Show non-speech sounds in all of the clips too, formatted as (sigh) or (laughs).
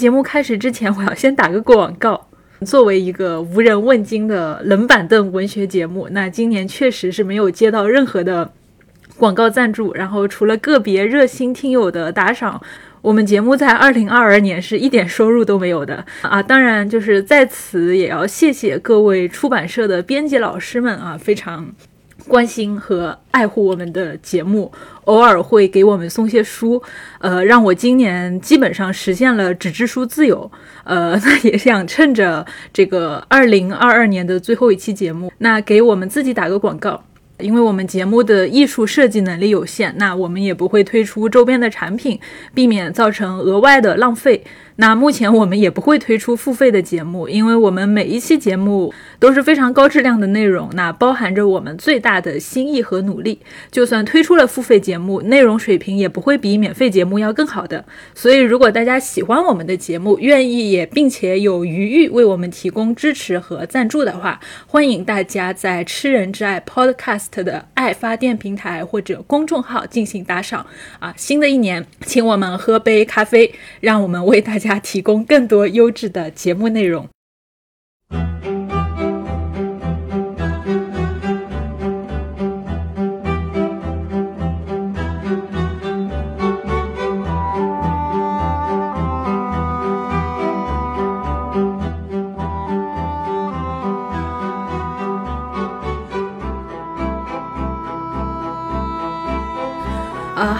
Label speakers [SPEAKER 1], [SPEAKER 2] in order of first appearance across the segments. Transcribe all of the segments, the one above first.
[SPEAKER 1] 节目开始之前，我要先打个广告。(laughs) 作为一个无人问津的冷板凳文学节目，那今年确实是没有接到任何的广告赞助，然后除了个别热心听友的打赏，我们节目在二零二二年是一点收入都没有的啊！当然，就是在此也要谢谢各位出版社的编辑老师们啊，非常。关心和爱护我们的节目，偶尔会给我们送些书，呃，让我今年基本上实现了纸质书自由。呃，那也想趁着这个二零二二年的最后一期节目，那给我们自己打个广告。因为我们节目的艺术设计能力有限，那我们也不会推出周边的产品，避免造成额外的浪费。那目前我们也不会推出付费的节目，因为我们每一期节目都是非常高质量的内容，那包含着我们最大的心意和努力。就算推出了付费节目，内容水平也不会比免费节目要更好的。所以，如果大家喜欢我们的节目，愿意也并且有余裕为我们提供支持和赞助的话，欢迎大家在吃人之爱 Podcast 的爱发电平台或者公众号进行打赏啊！新的一年，请我们喝杯咖啡，让我们为大家家。提供更多优质的节目内容。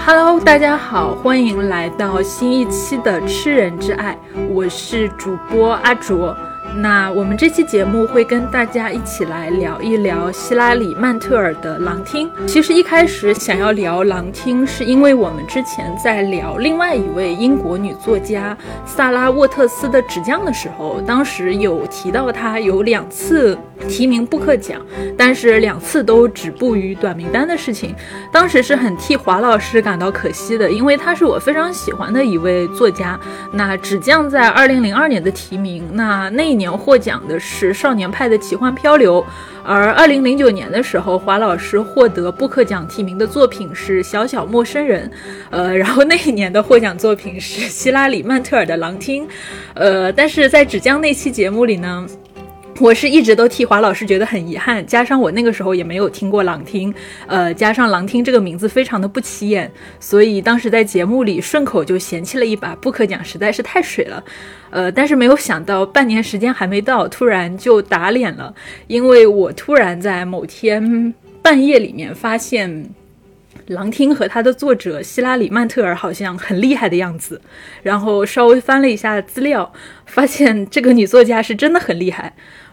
[SPEAKER 1] ，Hello，大家好，欢迎来到新一期的《吃人之爱》，我是主播阿卓。那我们这期节目会跟大家一起来聊一聊希拉里曼特尔的《狼厅》。其实一开始想要聊《狼厅》，是因为我们之前在聊另外一位英国女作家萨拉沃特斯的《纸匠》的时候，当时有提到她有两次提名布克奖，但是两次都止步于短名单的事情。当时是很替华老师感到可惜的，因为她是我非常喜欢的一位作家。那《纸匠》在二零零二年的提名，那那。年获奖的是《少年派的奇幻漂流》，而二零零九年的时候，华老师获得布克奖提名的作品是《小小陌生人》，呃，然后那一年的获奖作品是希拉里曼特尔的《狼厅》，呃，但是在芷江那期节目里呢。我是一直都替华老师觉得很遗憾，加上我那个时候也没有听过《朗听》，呃，加上《朗听》这个名字非常的不起眼，所以当时在节目里顺口就嫌弃了一把，不可讲实在是太水了，呃，但是没有想到半年时间还没到，突然就打脸了，因为我突然在某天半夜里面发现，《狼听》和他的作者希拉里曼特尔好像很厉害的样子，然后稍微翻了一下资料，发现这个女作家是真的很厉害。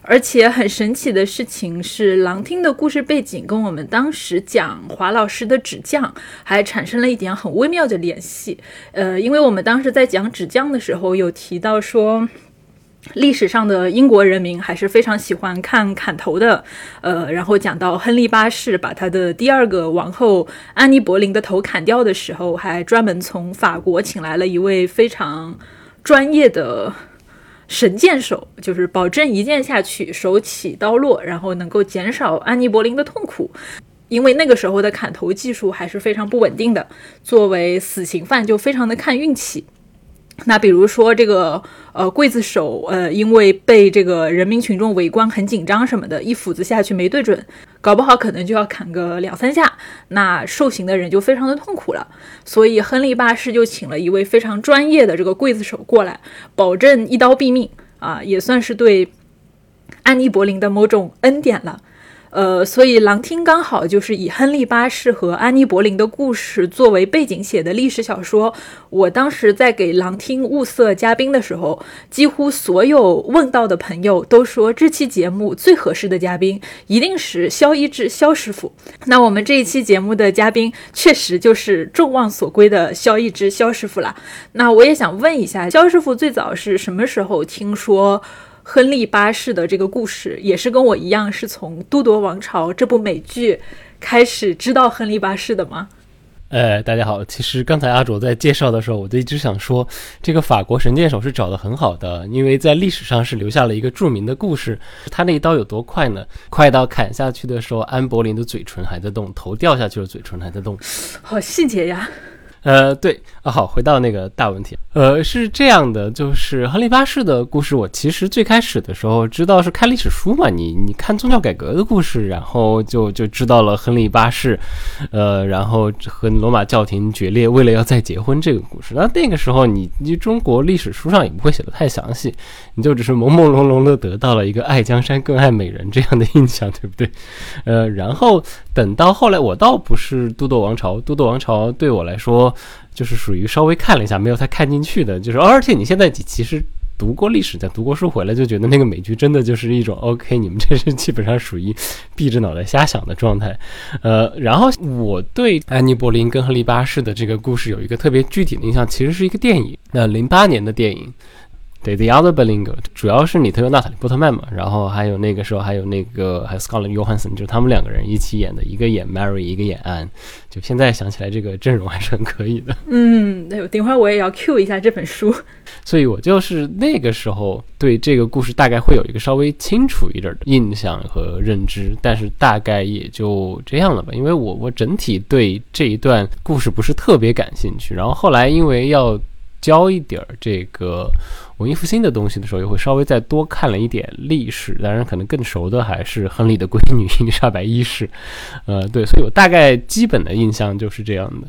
[SPEAKER 1] 而且很神奇的事情是，《狼厅》的故事背景跟我们当时讲华老师的《纸匠》还产生了一点很微妙的联系。呃，因为我们当时在讲《纸匠》的时候，有提到说，历史上的英国人民还是非常喜欢看砍头的。呃，然后讲到亨利八世把他的第二个王后安妮·柏林的头砍掉的时候，还专门从法国请来了一位非常专业的。神箭手就是保证一箭下去手起刀落，然后能够减少安妮·柏林的痛苦，因为那个时候的砍头技术还是非常不稳定的。作为死刑犯，就非常的看运气。那比如说这个呃刽子手，呃因为被这个人民群众围观很紧张什么的，一斧子下去没对准，搞不好可能就要砍个两三下，那受刑的人就非常的痛苦了。所以亨利八世就请了一位非常专业的这个刽子手过来，保证一刀毙命啊，也算是对安妮·柏林的某种恩典了。呃，所以《狼厅》刚好就是以亨利八世和安妮·柏林的故事作为背景写的历史小说。我当时在给《狼厅》物色嘉宾的时候，几乎所有问到的朋友都说，这期节目最合适的嘉宾一定是萧一志萧师傅。那我们这一期节目的嘉宾确实就是众望所归的萧一志萧师傅了。那我也想问一下，萧师傅最早是什么时候听说？亨利八世的这个故事也是跟我一样，是从《都铎王朝》这部美剧开始知道亨利八世的吗？
[SPEAKER 2] 呃，大家好，其实刚才阿卓在介绍的时候，我就一直想说，这个法国神箭手是找的很好的，因为在历史上是留下了一个著名的故事。他那一刀有多快呢？(laughs) 快到砍下去的时候，安柏林的嘴唇还在动，头掉下去了，嘴唇还在动，
[SPEAKER 1] 好细节呀。
[SPEAKER 2] 呃，对啊，好，回到那个大问题，呃，是这样的，就是亨利八世的故事，我其实最开始的时候知道是看历史书嘛，你你看宗教改革的故事，然后就就知道了亨利八世，呃，然后和罗马教廷决裂，为了要再结婚这个故事。那那个时候你你中国历史书上也不会写的太详细，你就只是朦朦胧胧的得到了一个爱江山更爱美人这样的印象，对不对？呃，然后等到后来，我倒不是都铎王朝，都铎王朝对我来说。就是属于稍微看了一下，没有太看进去的。就是，而且你现在其实读过历史，在读过书回来，就觉得那个美剧真的就是一种 (laughs) OK，你们这是基本上属于闭着脑袋瞎想的状态。呃，然后我对安妮·柏林跟亨利巴士的这个故事有一个特别具体的印象，其实是一个电影，那零八年的电影。对，The Other Berlin，主要是里头有娜塔莉·波特曼嘛，然后还有那个时候还有那个还有 Scarlett Johansson，就是他们两个人一起演的，一个演 Mary，一个演 Anne。就现在想起来，这个阵容还是很可以的。
[SPEAKER 1] 嗯，对，等会儿我也要 cue 一下这本书。
[SPEAKER 2] 所以我就是那个时候对这个故事大概会有一个稍微清楚一点的印象和认知，但是大概也就这样了吧，因为我我整体对这一段故事不是特别感兴趣。然后后来因为要教一点儿这个。文艺复兴的东西的时候，也会稍微再多看了一点历史。当然，可能更熟的还是亨利的闺女伊丽莎白一世。呃，对，所以我大概基本的印象就是这样的。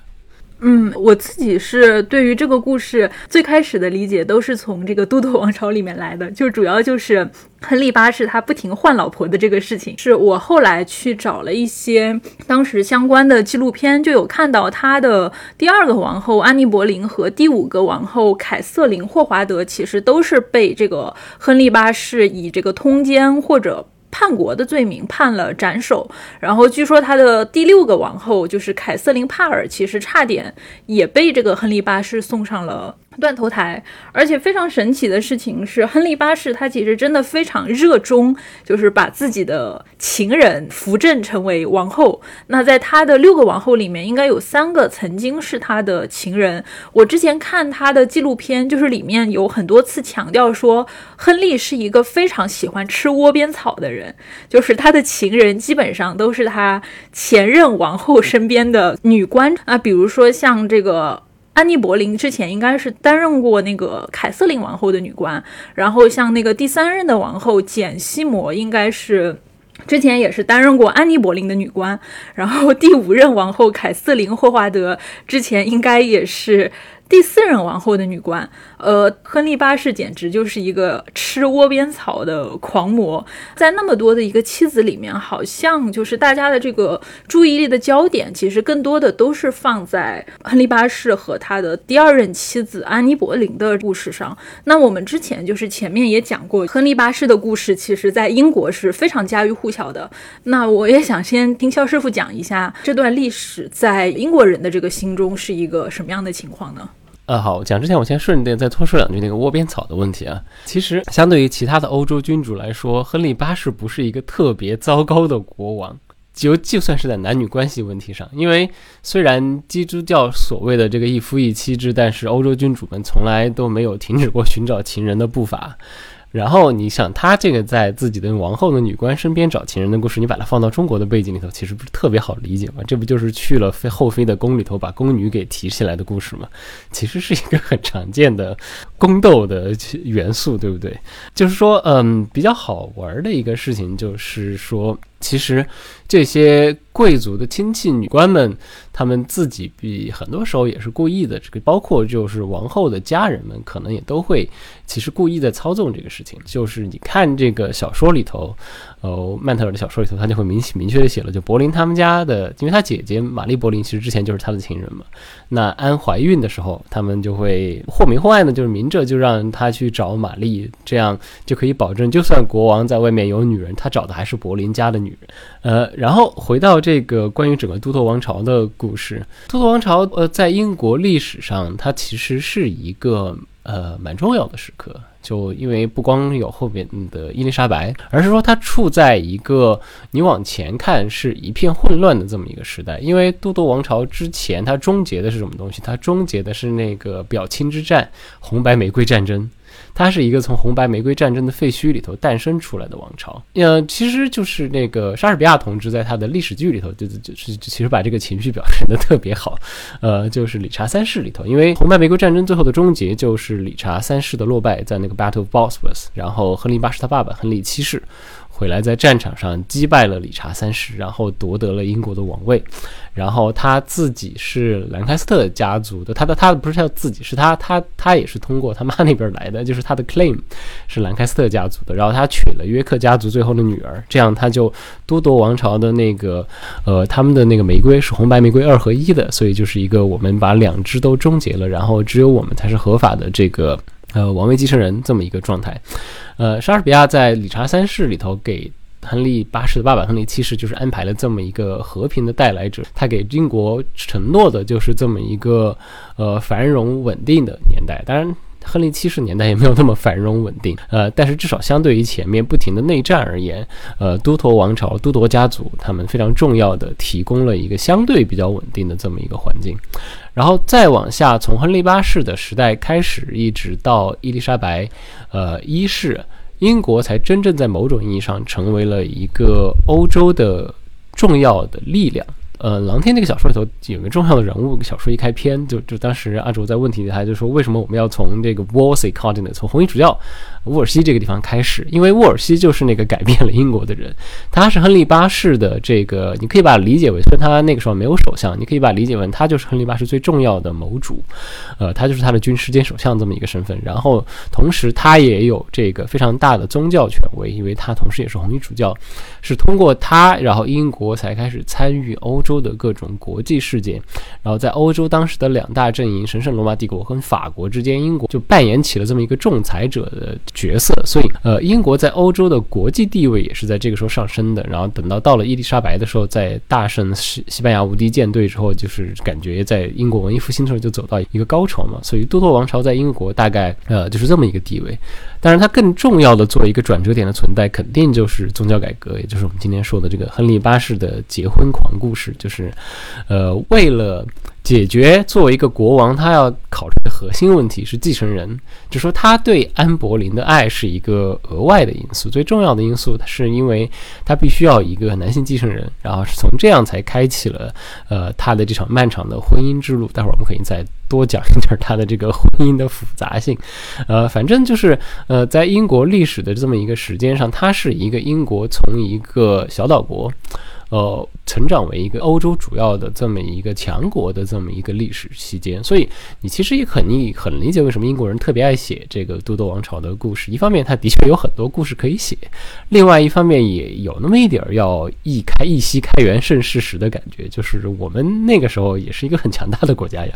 [SPEAKER 1] 嗯，我自己是对于这个故事最开始的理解都是从这个都铎王朝里面来的，就主要就是亨利八世他不停换老婆的这个事情。是我后来去找了一些当时相关的纪录片，就有看到他的第二个王后安妮·柏林和第五个王后凯瑟琳·霍华德其实都是被这个亨利八世以这个通奸或者。叛国的罪名判了斩首，然后据说他的第六个王后就是凯瑟琳·帕尔，其实差点也被这个亨利八世送上了。断头台，而且非常神奇的事情是，亨利八世他其实真的非常热衷，就是把自己的情人扶正成为王后。那在他的六个王后里面，应该有三个曾经是他的情人。我之前看他的纪录片，就是里面有很多次强调说，亨利是一个非常喜欢吃窝边草的人，就是他的情人基本上都是他前任王后身边的女官啊，比如说像这个。安妮·柏林之前应该是担任过那个凯瑟琳王后的女官，然后像那个第三任的王后简·西摩，应该是之前也是担任过安妮·柏林的女官，然后第五任王后凯瑟琳·霍华德之前应该也是。第四任王后的女官，呃，亨利八世简直就是一个吃窝边草的狂魔。在那么多的一个妻子里面，好像就是大家的这个注意力的焦点，其实更多的都是放在亨利八世和他的第二任妻子安妮·柏林的故事上。那我们之前就是前面也讲过，亨利八世的故事，其实在英国是非常家喻户晓的。那我也想先听肖师傅讲一下这段历史在英国人的这个心中是一个什么样的情况呢？
[SPEAKER 2] 呃，好，讲之前我先顺便再多说两句那个窝边草的问题啊。其实，相对于其他的欧洲君主来说，亨利八世不是一个特别糟糕的国王，就就算是在男女关系问题上，因为虽然基督教所谓的这个一夫一妻制，但是欧洲君主们从来都没有停止过寻找情人的步伐。然后你想，他这个在自己的王后的女官身边找情人的故事，你把它放到中国的背景里头，其实不是特别好理解吗？这不就是去了妃后妃的宫里头，把宫女给提起来的故事吗？其实是一个很常见的宫斗的元素，对不对？就是说，嗯，比较好玩的一个事情就是说，其实这些贵族的亲戚女官们。他们自己比很多时候也是故意的，这个包括就是王后的家人们，可能也都会其实故意在操纵这个事情。就是你看这个小说里头，呃，曼特尔的小说里头，他就会明明确的写了，就柏林他们家的，因为他姐姐玛丽柏林其实之前就是他的情人嘛。那安怀孕的时候，他们就会或明或暗的，就是明着就让他去找玛丽，这样就可以保证，就算国王在外面有女人，他找的还是柏林家的女呃，然后回到这个关于整个都铎王朝的故。事，都铎王朝，呃，在英国历史上，它其实是一个呃蛮重要的时刻。就因为不光有后面的伊丽莎白，而是说它处在一个你往前看是一片混乱的这么一个时代。因为都铎王朝之前，它终结的是什么东西？它终结的是那个表亲之战——红白玫瑰战争。它是一个从红白玫瑰战争的废墟里头诞生出来的王朝。呃，其实就是那个莎士比亚同志在他的历史剧里头，就就是其实把这个情绪表现的特别好。呃，就是理查三世里头，因为红白玫瑰战争最后的终结就是理查三世的落败，在那个 Battle of Bosworth，然后亨利八世他爸爸亨利七世。回来在战场上击败了理查三世，然后夺得了英国的王位。然后他自己是兰开斯特家族的，他的他不是他自己，是他他他也是通过他妈那边来的，就是他的 claim 是兰开斯特家族的。然后他娶了约克家族最后的女儿，这样他就都铎王朝的那个呃他们的那个玫瑰是红白玫瑰二合一的，所以就是一个我们把两支都终结了，然后只有我们才是合法的这个呃王位继承人这么一个状态。呃，莎士比亚在理查三世里头给亨利八世的爸爸亨利七世就是安排了这么一个和平的带来者，他给英国承诺的就是这么一个呃繁荣稳定的年代。当然，亨利七世年代也没有那么繁荣稳定，呃，但是至少相对于前面不停的内战而言，呃，都铎王朝、都铎家族他们非常重要的提供了一个相对比较稳定的这么一个环境。然后再往下，从亨利八世的时代开始，一直到伊丽莎白，呃一世，英国才真正在某种意义上成为了一个欧洲的重要的力量。呃，狼天这个小说里头有个重要的人物，小说一开篇就就当时阿卓在问题里，他就说为什么我们要从这个 Wolsey Continent，从红衣主教沃尔西这个地方开始？因为沃尔西就是那个改变了英国的人，他是亨利八世的这个，你可以把它理解为，虽然他那个时候没有首相，你可以把理解为他就是亨利八世最重要的谋主，呃，他就是他的军师兼首相这么一个身份。然后同时他也有这个非常大的宗教权威，因为他同时也是红衣主教，是通过他，然后英国才开始参与欧。洲的各种国际事件，然后在欧洲当时的两大阵营——神圣罗马帝国和法国之间，英国就扮演起了这么一个仲裁者的角色。所以，呃，英国在欧洲的国际地位也是在这个时候上升的。然后等到到了伊丽莎白的时候，在大胜西西班牙无敌舰队之后，就是感觉在英国文艺复兴的时候就走到一个高潮嘛。所以，都铎王朝在英国大概呃就是这么一个地位。当然，它更重要的作为一个转折点的存在，肯定就是宗教改革，也就是我们今天说的这个亨利八世的结婚狂故事。就是，呃，为了解决作为一个国王他要考虑的核心问题是继承人，就说他对安柏林的爱是一个额外的因素，最重要的因素，是因为他必须要一个男性继承人，然后是从这样才开启了呃他的这场漫长的婚姻之路。待会儿我们可以再多讲一点他的这个婚姻的复杂性，呃，反正就是呃，在英国历史的这么一个时间上，它是一个英国从一个小岛国。呃，成长为一个欧洲主要的这么一个强国的这么一个历史期间，所以你其实也很你很理解为什么英国人特别爱写这个都铎王朝的故事。一方面，他的确有很多故事可以写；另外一方面，也有那么一点儿要一开一夕开元盛世时的感觉，就是我们那个时候也是一个很强大的国家呀。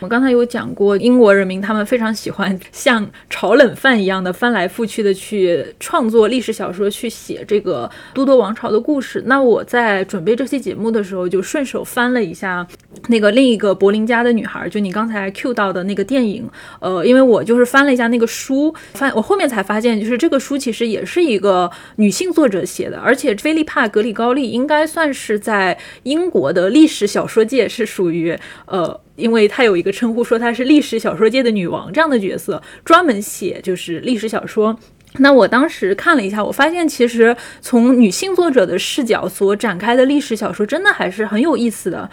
[SPEAKER 1] 我刚才有讲过，英国人民他们非常喜欢 (laughs) 像炒冷饭一样的翻来覆去的去创作历史小说，去写这个都铎王朝的故事。那我在准备这期节目的时候，就顺手翻了一下那个另一个柏林家的女孩，就你刚才 Q 到的那个电影。呃，因为我就是翻了一下那个书，翻我后面才发现，就是这个书其实也是一个女性作者写的，而且菲利帕格里高利应该算是在英国的历史小说界是属于呃。因为她有一个称呼，说她是历史小说界的女王这样的角色，专门写就是历史小说。那我当时看了一下，我发现其实从女性作者的视角所展开的历史小说，真的还是很有意思的。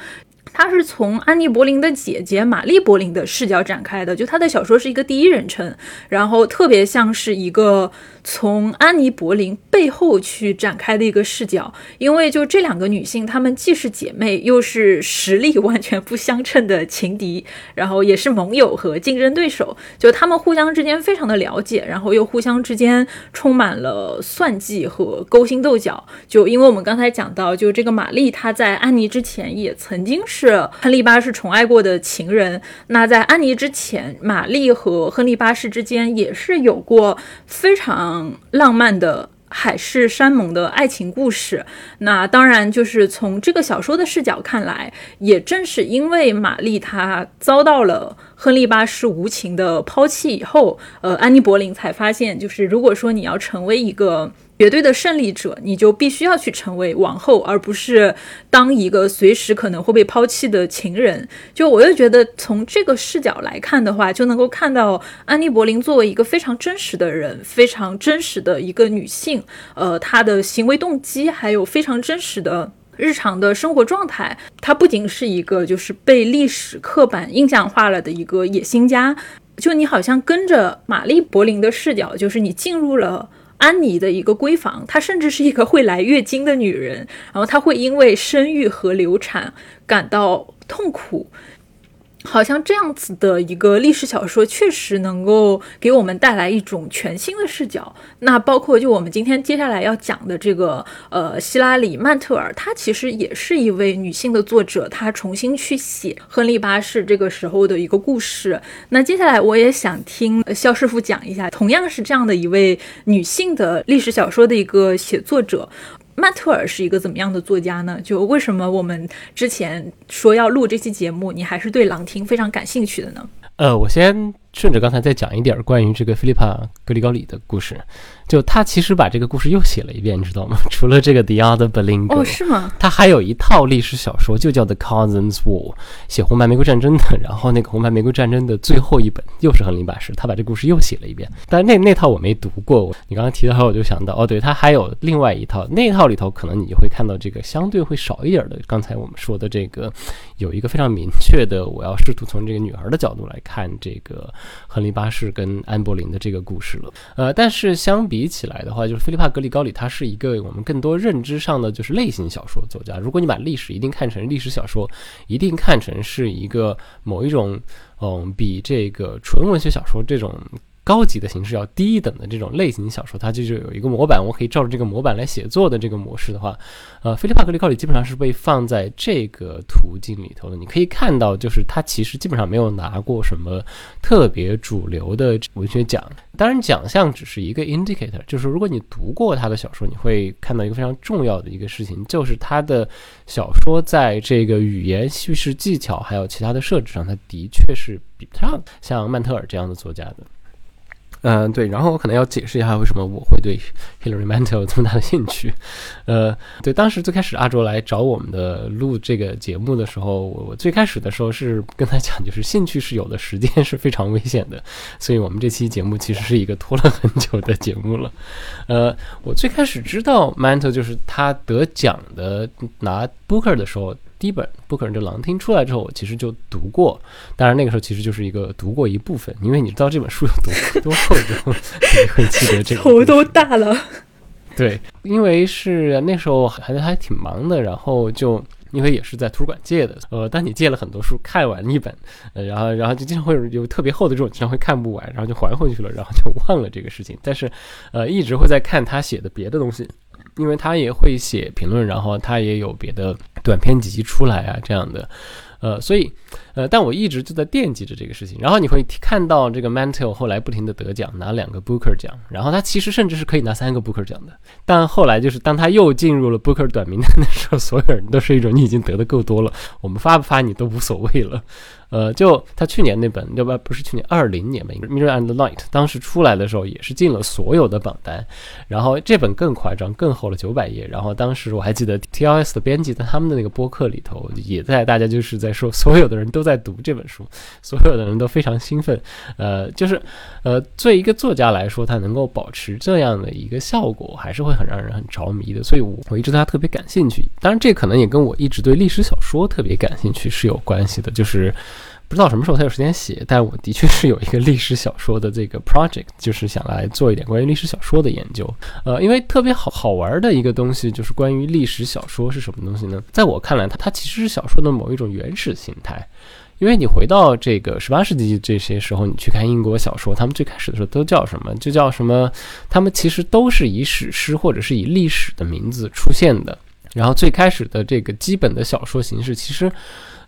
[SPEAKER 1] 它是从安妮·柏林的姐姐玛丽·柏林的视角展开的，就她的小说是一个第一人称，然后特别像是一个。从安妮·柏林背后去展开的一个视角，因为就这两个女性，她们既是姐妹，又是实力完全不相称的情敌，然后也是盟友和竞争对手。就她们互相之间非常的了解，然后又互相之间充满了算计和勾心斗角。就因为我们刚才讲到，就这个玛丽，她在安妮之前也曾经是亨利八世宠爱过的情人。那在安妮之前，玛丽和亨利八世之间也是有过非常。浪漫的海誓山盟的爱情故事，那当然就是从这个小说的视角看来，也正是因为玛丽她遭到了。亨利八世无情的抛弃以后，呃，安妮·柏林才发现，就是如果说你要成为一个绝对的胜利者，你就必须要去成为王后，而不是当一个随时可能会被抛弃的情人。就我又觉得，从这个视角来看的话，就能够看到安妮·柏林作为一个非常真实的人，非常真实的一个女性，呃，她的行为动机还有非常真实的。日常的生活状态，她不仅是一个就是被历史刻板印象化了的一个野心家，就你好像跟着玛丽·柏林的视角，就是你进入了安妮的一个闺房，她甚至是一个会来月经的女人，然后她会因为生育和流产感到痛苦。好像这样子的一个历史小说，确实能够给我们带来一种全新的视角。那包括就我们今天接下来要讲的这个，呃，希拉里·曼特尔，她其实也是一位女性的作者，她重新去写亨利八世这个时候的一个故事。那接下来我也想听肖师傅讲一下，同样是这样的一位女性的历史小说的一个写作者。曼特尔是一个怎么样的作家呢？就为什么我们之前说要录这期节目，你还是对朗听非常感兴趣的呢？
[SPEAKER 2] 呃，我先顺着刚才再讲一点关于这个菲利帕·格里高里的故事。就他其实把这个故事又写了一遍，你知道吗？(laughs) 除了这个《The Other Belingo》，
[SPEAKER 1] 哦，是吗？
[SPEAKER 2] 他还有一套历史小说，就叫《The Cousins War》，写红白玫瑰战争的。然后那个红白玫瑰战争的最后一本又是亨利八世，他把这故事又写了一遍。但那那套我没读过。你刚刚提到后，我就想到，哦，对他还有另外一套，那套里头可能你就会看到这个相对会少一点的。刚才我们说的这个，有一个非常明确的，我要试图从这个女儿的角度来看这个亨利八世跟安柏林的这个故事了。呃，但是相比。起来的话，就是菲利帕·格里高里，他是一个我们更多认知上的就是类型小说作家。如果你把历史一定看成历史小说，一定看成是一个某一种，嗯，比这个纯文学小说这种。高级的形式要低一等的这种类型小说，它就是有一个模板，我可以照着这个模板来写作的这个模式的话，呃，菲利帕格里高里基本上是被放在这个途径里头的。你可以看到，就是他其实基本上没有拿过什么特别主流的文学奖。当然，奖项只是一个 indicator，就是如果你读过他的小说，你会看到一个非常重要的一个事情，就是他的小说在这个语言叙事技巧还有其他的设置上，他的确是比不上像曼特尔这样的作家的。嗯，对，然后我可能要解释一下为什么我会对 Hilary Mantle 有这么大的兴趣。呃，对，当时最开始阿卓来找我们的录这个节目的时候，我我最开始的时候是跟他讲，就是兴趣是有的，时间是非常危险的，所以我们这期节目其实是一个拖了很久的节目了。呃，我最开始知道 Mantle 就是他得奖的拿 Booker 的时候。第一本《不可能》这狼听出来之后，我其实就读过。当然那个时候其实就是一个读过一部分，因为你知道这本书有多多厚，就会记得这个。(laughs)
[SPEAKER 1] 头都大了。
[SPEAKER 2] 对，因为是那时候还还挺忙的，然后就因为也是在图书馆借的。呃，当你借了很多书，看完一本，呃，然后然后就经常会有特别厚的这种，经常会看不完，然后就还回去了，然后就忘了这个事情。但是，呃，一直会在看他写的别的东西。因为他也会写评论，然后他也有别的短篇集出来啊，这样的，呃，所以，呃，但我一直就在惦记着这个事情。然后你会看到这个 Mantel 后来不停的得奖，拿两个 Booker 奖，然后他其实甚至是可以拿三个 Booker 奖的。但后来就是当他又进入了 Booker 短名单的时候，所有人都是一种你已经得的够多了，我们发不发你都无所谓了。呃，就他去年那本，要不然不是去年二零年吧，《Mirror and Light》当时出来的时候也是进了所有的榜单。然后这本更夸张，更厚了九百页。然后当时我还记得 TLS 的编辑在他们的那个播客里头也在，大家就是在说，所有的人都在读这本书，所有的人都非常兴奋。呃，就是呃，作为一个作家来说，他能够保持这样的一个效果，还是会很让人很着迷的。所以我我一直对他特别感兴趣。当然，这可能也跟我一直对历史小说特别感兴趣是有关系的，就是。不知道什么时候才有时间写，但我的确是有一个历史小说的这个 project，就是想来做一点关于历史小说的研究。呃，因为特别好好玩的一个东西就是关于历史小说是什么东西呢？在我看来，它它其实是小说的某一种原始形态。因为你回到这个十八世纪这些时候，你去看英国小说，他们最开始的时候都叫什么？就叫什么？他们其实都是以史诗或者是以历史的名字出现的。然后最开始的这个基本的小说形式，其实。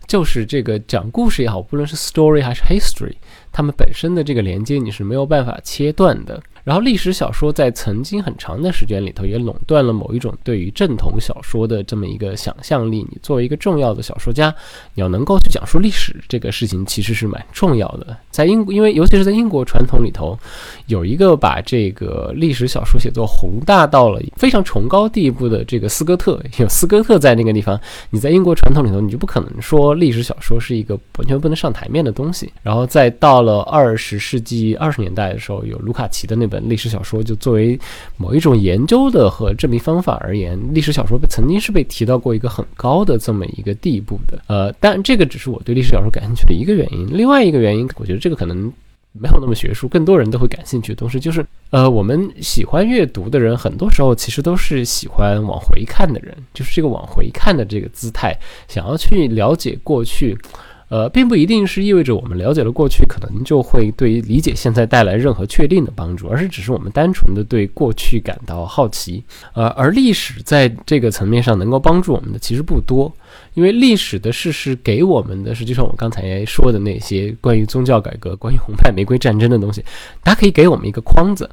[SPEAKER 2] 就是这个讲故事也好，不论是 story 还是 history，它们本身的这个连接你是没有办法切断的。然后历史小说在曾经很长的时间里头也垄断了某一种对于正统小说的这么一个想象力。你作为一个重要的小说家，你要能够去讲述历史这个事情，其实是蛮重要的。在英，因为尤其是在英国传统里头，有一个把这个历史小说写作宏大到了非常崇高地步的这个斯科特，有斯科特在那个地方，你在英国传统里头，你就不可能说历史小说是一个完全不能上台面的东西。然后再到了二十世纪二十年代的时候，有卢卡奇的那本历史小说，就作为某一种研究的和证明方法而言，历史小说曾经是被提到过一个很高的这么一个地步的。呃，但这个只是我对历史小说感兴趣的一个原因。另外一个原因，我觉得这个可能没有那么学术，更多人都会感兴趣的东西就是，呃，我们喜欢阅读的人，很多时候其实都是喜欢往回看的人，就是这个往回看的这个姿态，想要去了解过去。呃，并不一定是意味着我们了解了过去，可能就会对理解现在带来任何确定的帮助，而是只是我们单纯的对过去感到好奇。呃，而历史在这个层面上能够帮助我们的其实不多，因为历史的事实给我们的，实际上我刚才说的那些关于宗教改革、关于红派玫瑰战争的东西，它可以给我们一个框子。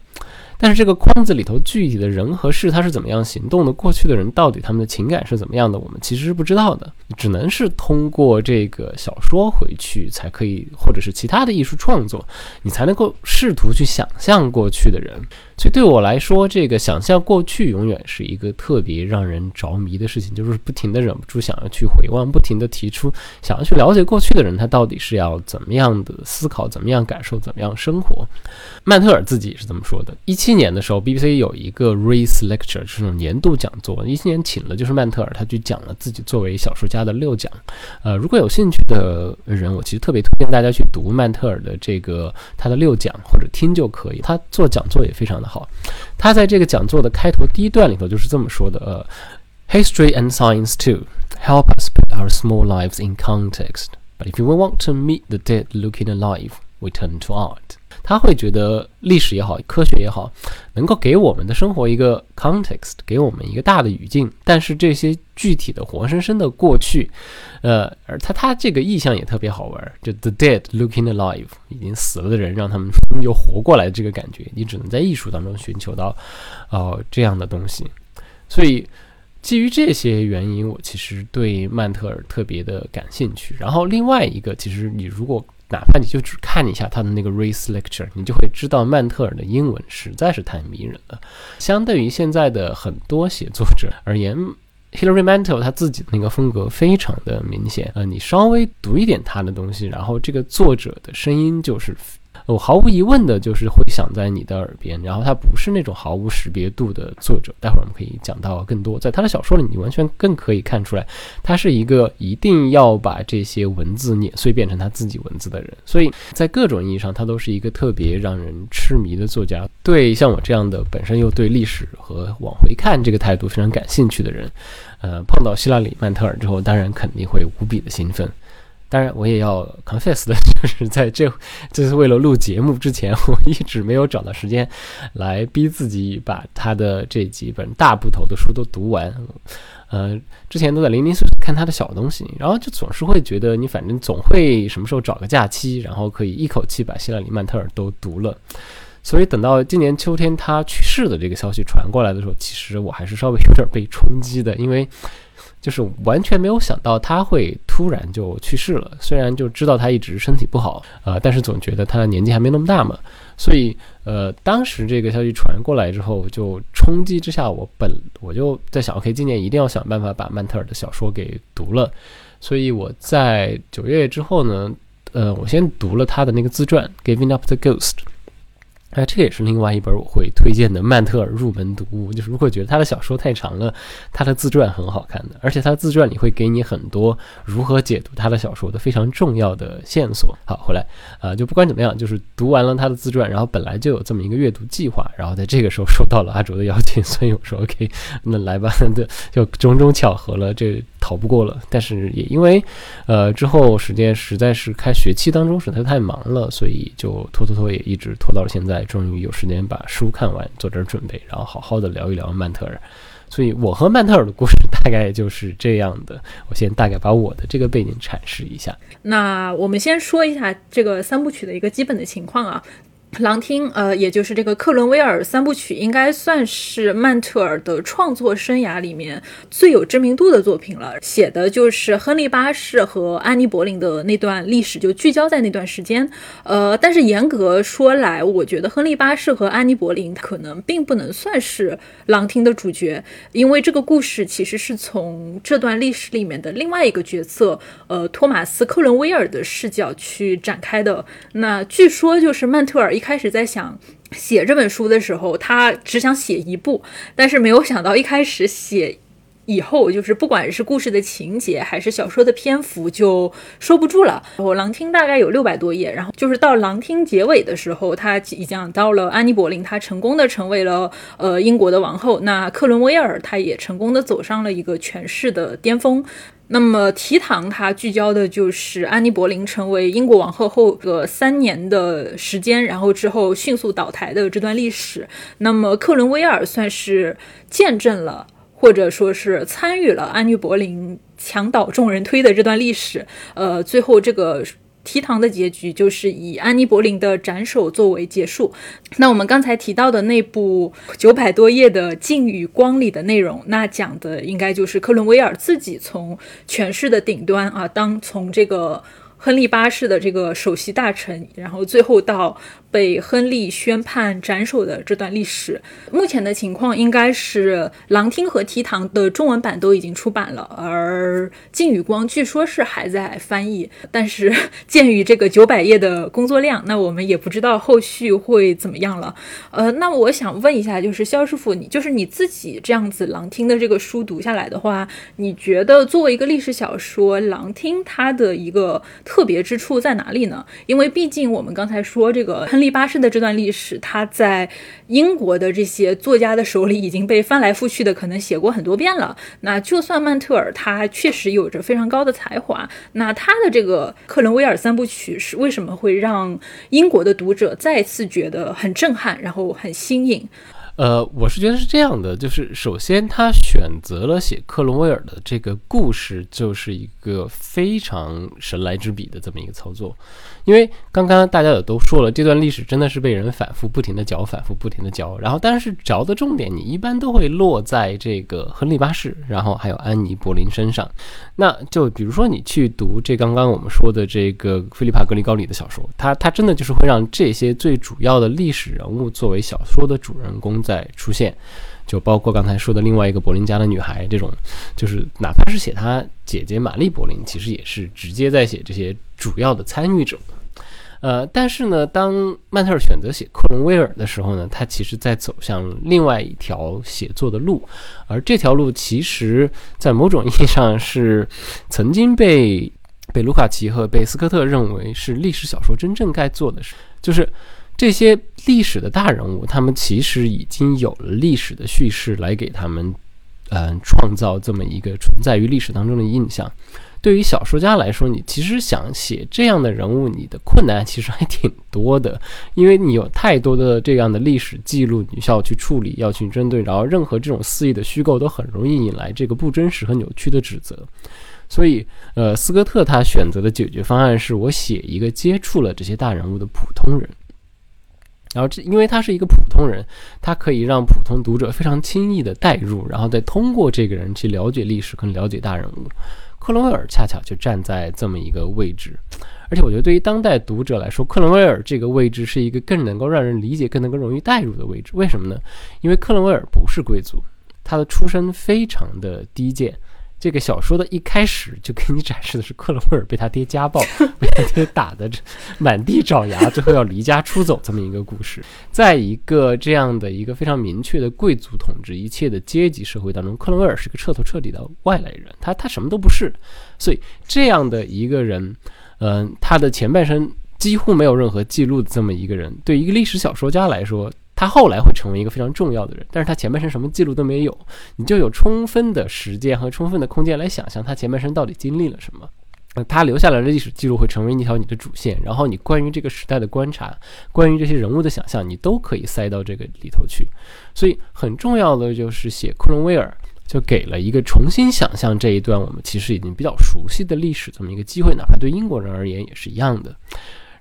[SPEAKER 2] 但是这个框子里头具体的人和事，他是怎么样行动的？过去的人到底他们的情感是怎么样的？我们其实是不知道的，只能是通过这个小说回去才可以，或者是其他的艺术创作，你才能够试图去想象过去的人。所以对我来说，这个想象过去永远是一个特别让人着迷的事情，就是不停的忍不住想要去回望，不停的提出想要去了解过去的人，他到底是要怎么样的思考，怎么样感受，怎么样生活。曼特尔自己是这么说的：一七年的时候，BBC 有一个 Race Lecture，这种年度讲座，一七年请了就是曼特尔，他去讲了自己作为小说家的六讲。呃，如果有兴趣的人，我其实特别推荐大家去读曼特尔的这个他的六讲，或者听就可以。他做讲座也非常的。好，他在这个讲座的开头第一段里头就是这么说的：呃，History and science too help us put our small lives in context. But if we want to meet the dead looking alive, we turn to art. 他会觉得历史也好，科学也好，能够给我们的生活一个 context，给我们一个大的语境。但是这些具体的活生生的过去，呃，而他他这个意象也特别好玩，就 the dead looking alive，已经死了的人让他们又活过来这个感觉，你只能在艺术当中寻求到，哦这样的东西。所以基于这些原因，我其实对曼特尔特别的感兴趣。然后另外一个，其实你如果哪怕你就只看一下他的那个 race lecture，你就会知道曼特尔的英文实在是太迷人了。相对于现在的很多写作者而言，Hilary Mantel 他自己的那个风格非常的明显。呃，你稍微读一点他的东西，然后这个作者的声音就是。我毫无疑问的就是会响在你的耳边，然后他不是那种毫无识别度的作者。待会儿我们可以讲到更多，在他的小说里，你完全更可以看出来，他是一个一定要把这些文字碾碎变成他自己文字的人。所以在各种意义上，他都是一个特别让人痴迷的作家。对像我这样的本身又对历史和往回看这个态度非常感兴趣的人，呃，碰到希拉里·曼特尔之后，当然肯定会无比的兴奋。当然，我也要 confess 的，(laughs) 就是在这，这是为了录节目之前，我一直没有找到时间来逼自己把他的这几本大部头的书都读完。呃，之前都在零零碎碎看他的小东西，然后就总是会觉得，你反正总会什么时候找个假期，然后可以一口气把希拉里·曼特尔都读了。所以等到今年秋天他去世的这个消息传过来的时候，其实我还是稍微有点被冲击的，因为。就是完全没有想到他会突然就去世了。虽然就知道他一直身体不好，呃，但是总觉得他年纪还没那么大嘛。所以，呃，当时这个消息传过来之后，就冲击之下，我本我就在想，OK，今年一定要想办法把曼特尔的小说给读了。所以我在九月之后呢，呃，我先读了他的那个自传《Giving Up the Ghost》。哎，这个也是另外一本我会推荐的曼特尔入门读物。就是如果觉得他的小说太长了，他的自传很好看的，而且他的自传里会给你很多如何解读他的小说的非常重要的线索。好，回来，呃，就不管怎么样，就是读完了他的自传，然后本来就有这么一个阅读计划，然后在这个时候收到了阿卓的邀请，(laughs) 所以我说 OK，那来吧，(laughs) 对，就种种巧合了，这。逃不过了，但是也因为，呃，之后时间实在是开学期当中实在太忙了，所以就拖拖拖也一直拖到了现在，终于有时间把书看完，做点准备，然后好好的聊一聊曼特尔。所以我和曼特尔的故事大概就是这样的。我先大概把我的这个背景阐释一下。
[SPEAKER 1] 那我们先说一下这个三部曲的一个基本的情况啊。狼厅，呃，也就是这个克伦威尔三部曲，应该算是曼特尔的创作生涯里面最有知名度的作品了。写的就是亨利八世和安妮·柏林的那段历史，就聚焦在那段时间。呃，但是严格说来，我觉得亨利八世和安妮·柏林可能并不能算是狼厅的主角，因为这个故事其实是从这段历史里面的另外一个角色，呃，托马斯·克伦威尔的视角去展开的。那据说就是曼特尔一。开始在想写这本书的时候，他只想写一部，但是没有想到一开始写以后，就是不管是故事的情节还是小说的篇幅，就收不住了。我狼厅大概有六百多页，然后就是到狼厅结尾的时候，他已经到了安妮·柏林，他成功的成为了呃英国的王后。那克伦威尔他也成功的走上了一个权势的巅峰。那么提堂它聚焦的就是安妮·柏林成为英国王后后的三年的时间，然后之后迅速倒台的这段历史。那么克伦威尔算是见证了，或者说是参与了安妮·柏林墙倒众人推的这段历史。呃，最后这个。提堂的结局就是以安妮·柏林的斩首作为结束。那我们刚才提到的那部九百多页的《镜与光》里的内容，那讲的应该就是克伦威尔自己从权势的顶端啊，当从这个。亨利八世的这个首席大臣，然后最后到被亨利宣判斩首的这段历史，目前的情况应该是《狼厅》和《提堂》的中文版都已经出版了，而《镜与光》据说是还在翻译。但是 (laughs) 鉴于这个九百页的工作量，那我们也不知道后续会怎么样了。呃，那我想问一下，就是肖师傅，你就是你自己这样子《狼厅》的这个书读下来的话，你觉得作为一个历史小说，《狼厅》它的一个特别之处在哪里呢？因为毕竟我们刚才说这个亨利第八世的这段历史，他在英国的这些作家的手里已经被翻来覆去的可能写过很多遍了。那就算曼特尔他确实有着非常高的才华，那他的这个克伦威尔三部曲是为什么会让英国的读者再次觉得很震撼，然后很新颖？
[SPEAKER 2] 呃，我是觉得是这样的，就是首先他选择了写克伦威尔的这个故事，就是一个非常神来之笔的这么一个操作。因为刚刚大家也都说了，这段历史真的是被人反复不停的嚼，反复不停的嚼。然后，但是嚼的重点，你一般都会落在这个亨利八世，然后还有安妮·柏林身上。那就比如说你去读这刚刚我们说的这个菲利帕·格里高里的小说，他他真的就是会让这些最主要的历史人物作为小说的主人公在出现。就包括刚才说的另外一个柏林家的女孩这种，就是哪怕是写她姐姐玛丽·柏林，其实也是直接在写这些主要的参与者。呃，但是呢，当曼特尔选择写克伦威尔的时候呢，他其实在走向另外一条写作的路，而这条路其实，在某种意义上是曾经被被卢卡奇和被斯科特认为是历史小说真正该做的事，就是。这些历史的大人物，他们其实已经有了历史的叙事来给他们，嗯，创造这么一个存在于历史当中的印象。对于小说家来说，你其实想写这样的人物，你的困难其实还挺多的，因为你有太多的这样的历史记录，你需要去处理，要去针对，然后任何这种肆意的虚构都很容易引来这个不真实和扭曲的指责。所以，呃，斯科特他选择的解决方案是我写一个接触了这些大人物的普通人。然后这，因为他是一个普通人，他可以让普通读者非常轻易的代入，然后再通过这个人去了解历史，跟了解大人物。克伦威尔恰巧就站在这么一个位置，而且我觉得对于当代读者来说，克伦威尔这个位置是一个更能够让人理解、更能够容易代入的位置。为什么呢？因为克伦威尔不是贵族，他的出身非常的低贱。这个小说的一开始就给你展示的是克伦威尔被他爹家暴，被他爹打的满地找牙，最后要离家出走这么一个故事。在一个这样的一个非常明确的贵族统治一切的阶级社会当中，克伦威尔是个彻头彻底的外来人，他他什么都不是。所以这样的一个人，嗯，他的前半生几乎没有任何记录的这么一个人，对一个历史小说家来说。他后来会成为一个非常重要的人，但是他前半生什么记录都没有，你就有充分的时间和充分的空间来想象他前半生到底经历了什么。呃，他留下来的历史记录会成为一条你的主线，然后你关于这个时代的观察，关于这些人物的想象，你都可以塞到这个里头去。所以很重要的就是写克伦威尔，就给了一个重新想象这一段我们其实已经比较熟悉的历史这么一个机会，哪怕对英国人而言也是一样的。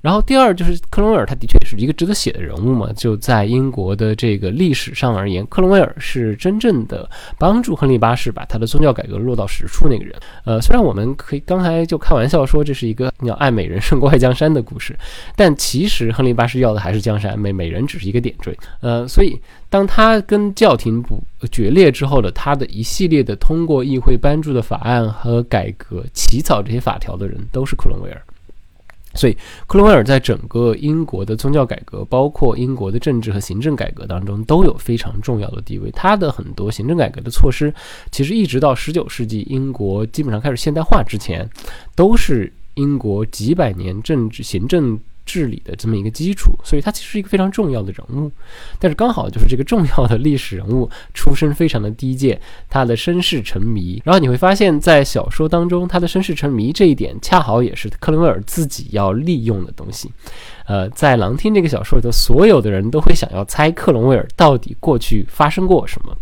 [SPEAKER 2] 然后第二就是克伦威尔，他的确是一个值得写的人物嘛。就在英国的这个历史上而言，克伦威尔是真正的帮助亨利八世把他的宗教改革落到实处那个人。呃，虽然我们可以刚才就开玩笑说这是一个要爱美人胜过爱江山的故事，但其实亨利八世要的还是江山，美美人只是一个点缀。呃，所以当他跟教廷不决裂之后的他的一系列的通过议会颁布的法案和改革起草这些法条的人，都是克伦威尔。所以，克伦威尔在整个英国的宗教改革，包括英国的政治和行政改革当中，都有非常重要的地位。他的很多行政改革的措施，其实一直到十九世纪英国基本上开始现代化之前，都是英国几百年政治行政。治理的这么一个基础，所以他其实是一个非常重要的人物。但是刚好就是这个重要的历史人物出身非常的低贱，他的身世沉迷。然后你会发现在小说当中，他的身世沉迷这一点恰好也是克伦威尔自己要利用的东西。呃，在《狼听》这个小说里头，所有的人都会想要猜克伦威尔到底过去发生过什么。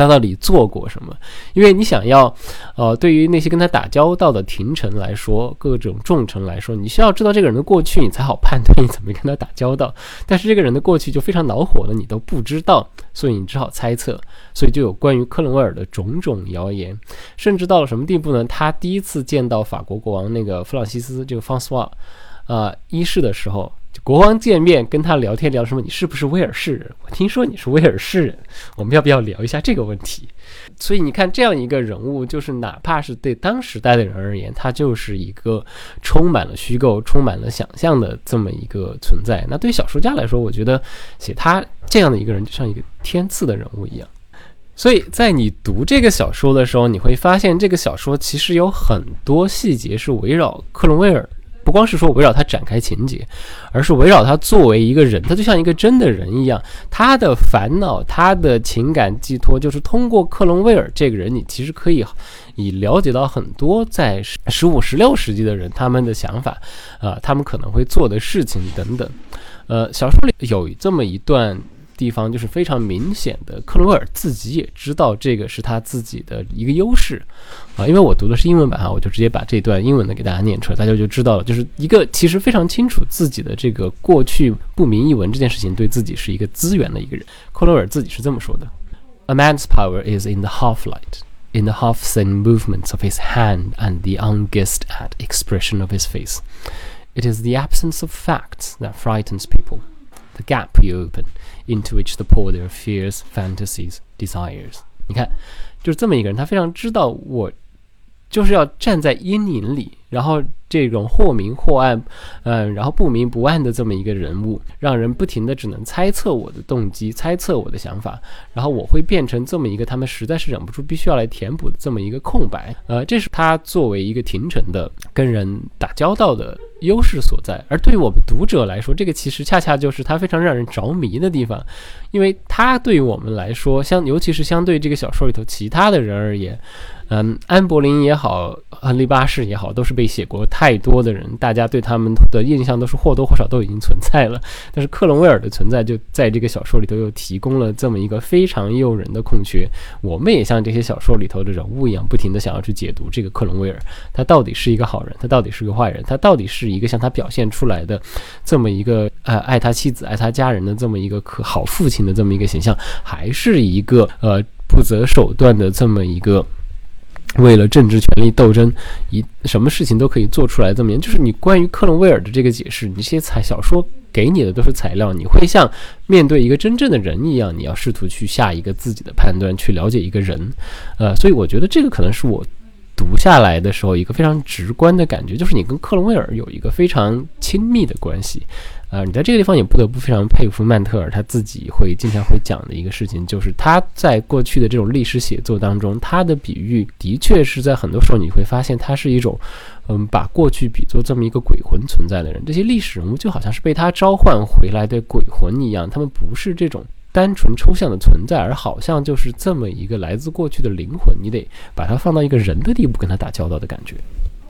[SPEAKER 2] 他到底做过什么？因为你想要，呃，对于那些跟他打交道的廷臣来说，各种重臣来说，你需要知道这个人的过去，你才好判断你怎么跟他打交道。但是这个人的过去就非常恼火了，你都不知道，所以你只好猜测。所以就有关于克伦威尔的种种谣言，甚至到了什么地步呢？他第一次见到法国国王那个弗朗西斯这个方斯瓦，呃，一世的时候。国王见面跟他聊天聊什么？你是不是威尔士人？我听说你是威尔士人，我们要不要聊一下这个问题？所以你看，这样一个人物，就是哪怕是对当时代的人而言，他就是一个充满了虚构、充满了想象的这么一个存在。那对于小说家来说，我觉得写他这样的一个人，就像一个天赐的人物一样。所以在你读这个小说的时候，你会发现这个小说其实有很多细节是围绕克伦威尔。不光是说围绕他展开情节，而是围绕他作为一个人，他就像一个真的人一样。他的烦恼，他的情感寄托，就是通过克隆威尔这个人，你其实可以以了解到很多在十五、十六世纪的人他们的想法，啊，他们可能会做的事情等等。呃，小说里有这么一段。地方就是非常明显的，克罗尔自己也知道这个是他自己的一个优势啊，因为我读的是英文版哈，我就直接把这段英文的给大家念出来，大家就知道了，就是一个其实非常清楚自己的这个过去不明一文这件事情对自己是一个资源的一个人。克罗尔自己是这么说的：“A man's power is in the half light, in the half-seen movements of his hand and the unguessed at expression of his face. It is the absence of facts that frightens people, the gap you open.” Into which the pour their fears, fantasies, desires。你看，就是这么一个人，他非常知道我就是要站在阴影里，然后 这种或明或暗，嗯，然后不明不暗的这么一个人物，让人不停的只能猜测我的动机，猜测我的想法，然后我会变成这么一个他们实在是忍不住必须要来填补的这么一个空白。呃，这是他作为一个廷臣的跟人打交道的。优势所在，而对于我们读者来说，这个其实恰恰就是他非常让人着迷的地方，因为他对于我们来说，相尤其是相对这个小说里头其他的人而言。嗯，安柏林也好，亨利八世也好，都是被写过太多的人，大家对他们的印象都是或多或少都已经存在了。但是克伦威尔的存在，就在这个小说里头又提供了这么一个非常诱人的空缺。我们也像这些小说里头的人物一样，不停的想要去解读这个克伦威尔，他到底是一个好人，他到底是个坏人，他到底是一个像他表现出来的这么一个呃爱他妻子、爱他家人的这么一个可好父亲的这么一个形象，还是一个呃不择手段的这么一个。为了政治权力斗争，一什么事情都可以做出来。这么严，就是你关于克伦威尔的这个解释，你这些材小说给你的都是材料，你会像面对一个真正的人一样，你要试图去下一个自己的判断，去了解一个人。呃，所以我觉得这个可能是我读下来的时候一个非常直观的感觉，就是你跟克伦威尔有一个非常亲密的关系。呃，你在这个地方也不得不非常佩服曼特尔，他自己会经常会讲的一个事情，就是他在过去的这种历史写作当中，他的比喻的确是在很多时候你会发现，他是一种，嗯，把过去比作这么一个鬼魂存在的人。这些历史人物就好像是被他召唤回来的鬼魂一样，他们不是这种单纯抽象的存在，而好像就是这么一个来自过去的灵魂，你得把它放到一个人的地步跟他打交道的感觉。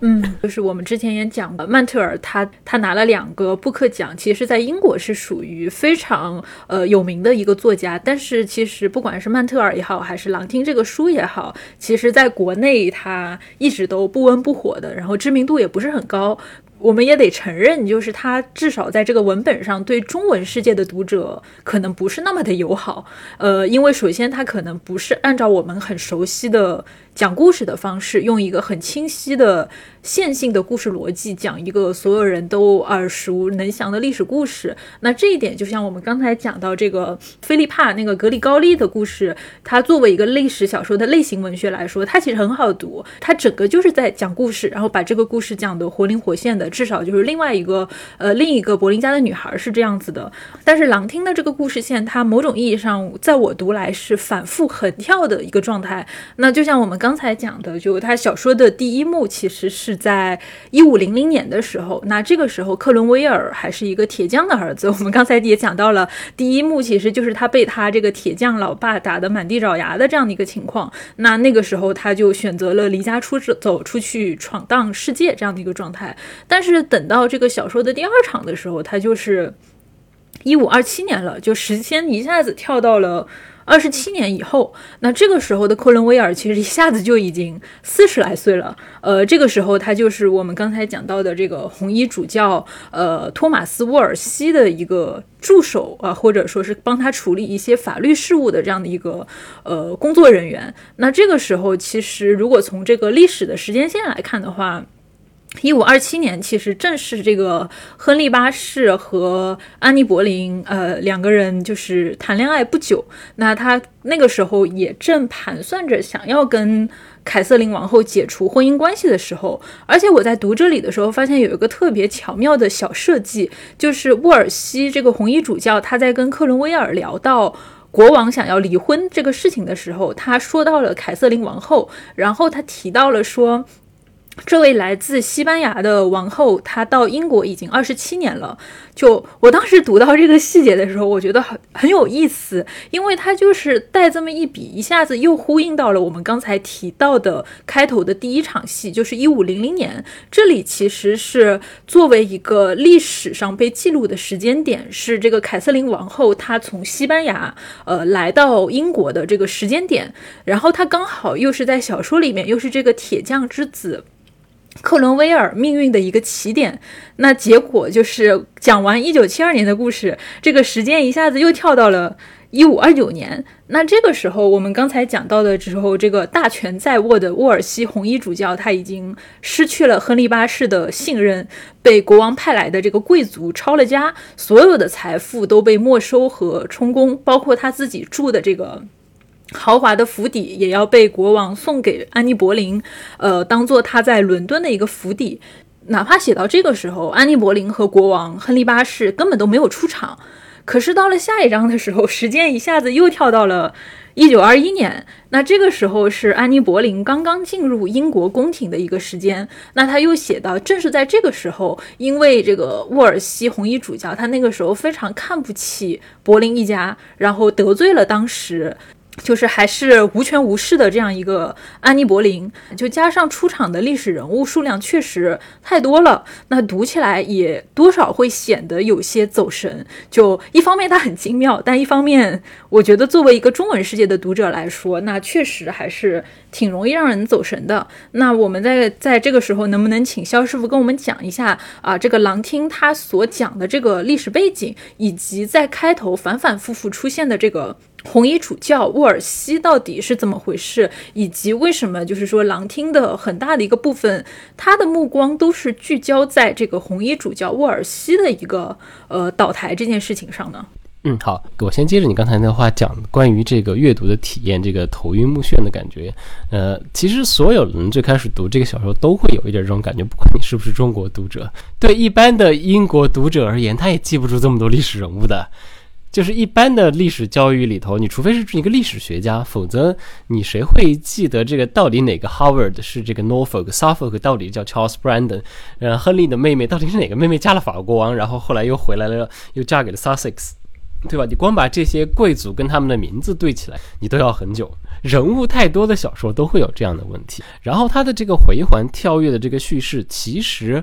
[SPEAKER 1] 嗯，就是我们之前也讲了，曼特尔他他拿了两个布克奖，其实在英国是属于非常呃有名的一个作家。但是其实不管是曼特尔也好，还是《狼听》这个书也好，其实在国内他一直都不温不火的，然后知名度也不是很高。我们也得承认，就是他至少在这个文本上对中文世界的读者可能不是那么的友好。呃，因为首先他可能不是按照我们很熟悉的。讲故事的方式，用一个很清晰的线性的故事逻辑讲一个所有人都耳熟能详的历史故事。那这一点就像我们刚才讲到这个菲利帕那个格里高利的故事，它作为一个历史小说的类型文学来说，它其实很好读。它整个就是在讲故事，然后把这个故事讲得活灵活现的。至少就是另外一个呃另一个柏林家的女孩是这样子的。但是狼听的这个故事线，它某种意义上在我读来是反复横跳的一个状态。那就像我们。刚刚才讲的，就他小说的第一幕，其实是在一五零零年的时候。那这个时候，克伦威尔还是一个铁匠的儿子。(laughs) 我们刚才也讲到了，第一幕其实就是他被他这个铁匠老爸打得满地找牙的这样的一个情况。那那个时候，他就选择了离家出走，出去闯荡世界这样的一个状态。但是等到这个小说的第二场的时候，他就是一五二七年了，就时间一下子跳到了。二十七年以后，那这个时候的克伦威尔其实一下子就已经四十来岁了。呃，这个时候他就是我们刚才讲到的这个红衣主教，呃，托马斯·沃尔西的一个助手啊，或者说是帮他处理一些法律事务的这样的一个呃工作人员。那这个时候，其实如果从这个历史的时间线来看的话，一五二七年，其实正是这个亨利八世和安妮·柏林，呃，两个人就是谈恋爱不久。那他那个时候也正盘算着想要跟凯瑟琳王后解除婚姻关系的时候。而且我在读这里的时候，发现有一个特别巧妙的小设计，就是沃尔西这个红衣主教他在跟克伦威尔聊到国王想要离婚这个事情的时候，他说到了凯瑟琳王后，然后他提到了说。这位来自西班牙的王后，她到英国已经二十七年了。就我当时读到这个细节的时候，我觉得很很有意思，因为它就是带这么一笔，一下子又呼应到了我们刚才提到的开头的第一场戏，就是一五零零年。这里其实是作为一个历史上被记录的时间点，是这个凯瑟琳王后她从西班牙呃来到英国的这个时间点，然后她刚好又是在小说里面又是这个铁匠之子。克伦威尔命运的一个起点，那结果就是讲完一九七二年的故事，这个时间一下子又跳到了一五二九年。那这个时候，我们刚才讲到的时候，这个大权在握的沃尔西红衣主教他已经失去了亨利八世的信任，被国王派来的这个贵族抄了家，所有的财富都被没收和充公，包括他自己住的这个。豪华的府邸也要被国王送给安妮·柏林，呃，当做他在伦敦的一个府邸。哪怕写到这个时候，安妮·柏林和国王亨利八世根本都没有出场。可是到了下一章的时候，时间一下子又跳到了一九二一年。那这个时候是安妮·柏林刚刚进入英国宫廷的一个时间。那他又写到，正是在这个时候，因为这个沃尔西红衣主教，他那个时候非常看不起柏林一家，然后得罪了当时。就是还是无权无势的这样一个安妮·柏林，就加上出场的历史人物数量确实太多了，那读起来也多少会显得有些走神。就一方面它很精妙，但一方面我觉得作为一个中文世界的读者来说，那确实还是挺容易让人走神的。那我们在在这个时候，能不能请肖师傅跟我们讲一下啊，这个狼厅他所讲的这个历史背景，以及在开头反反复复出现的这个。红衣主教沃尔西到底是怎么回事，以及为什么就是说狼厅的很大的一个部分，他的目光都是聚焦在这个红衣主教沃尔西的一个呃倒台这件事情上呢？
[SPEAKER 2] 嗯，好，我先接着你刚才那话讲关于这个阅读的体验，这个头晕目眩的感觉。呃，其实所有人最开始读这个小说都会有一点这种感觉，不管你是不是中国读者，对一般的英国读者而言，他也记不住这么多历史人物的。就是一般的历史教育里头，你除非是一个历史学家，否则你谁会记得这个到底哪个 Howard 是这个 Norfolk，Suffolk 到底叫 Charles Brandon，呃，亨利的妹妹到底是哪个妹妹嫁了法国国王，然后后来又回来了，又嫁给了 Sussex，对吧？你光把这些贵族跟他们的名字对起来，你都要很久。人物太多的小说都会有这样的问题。然后他的这个回环跳跃的这个叙事，其实。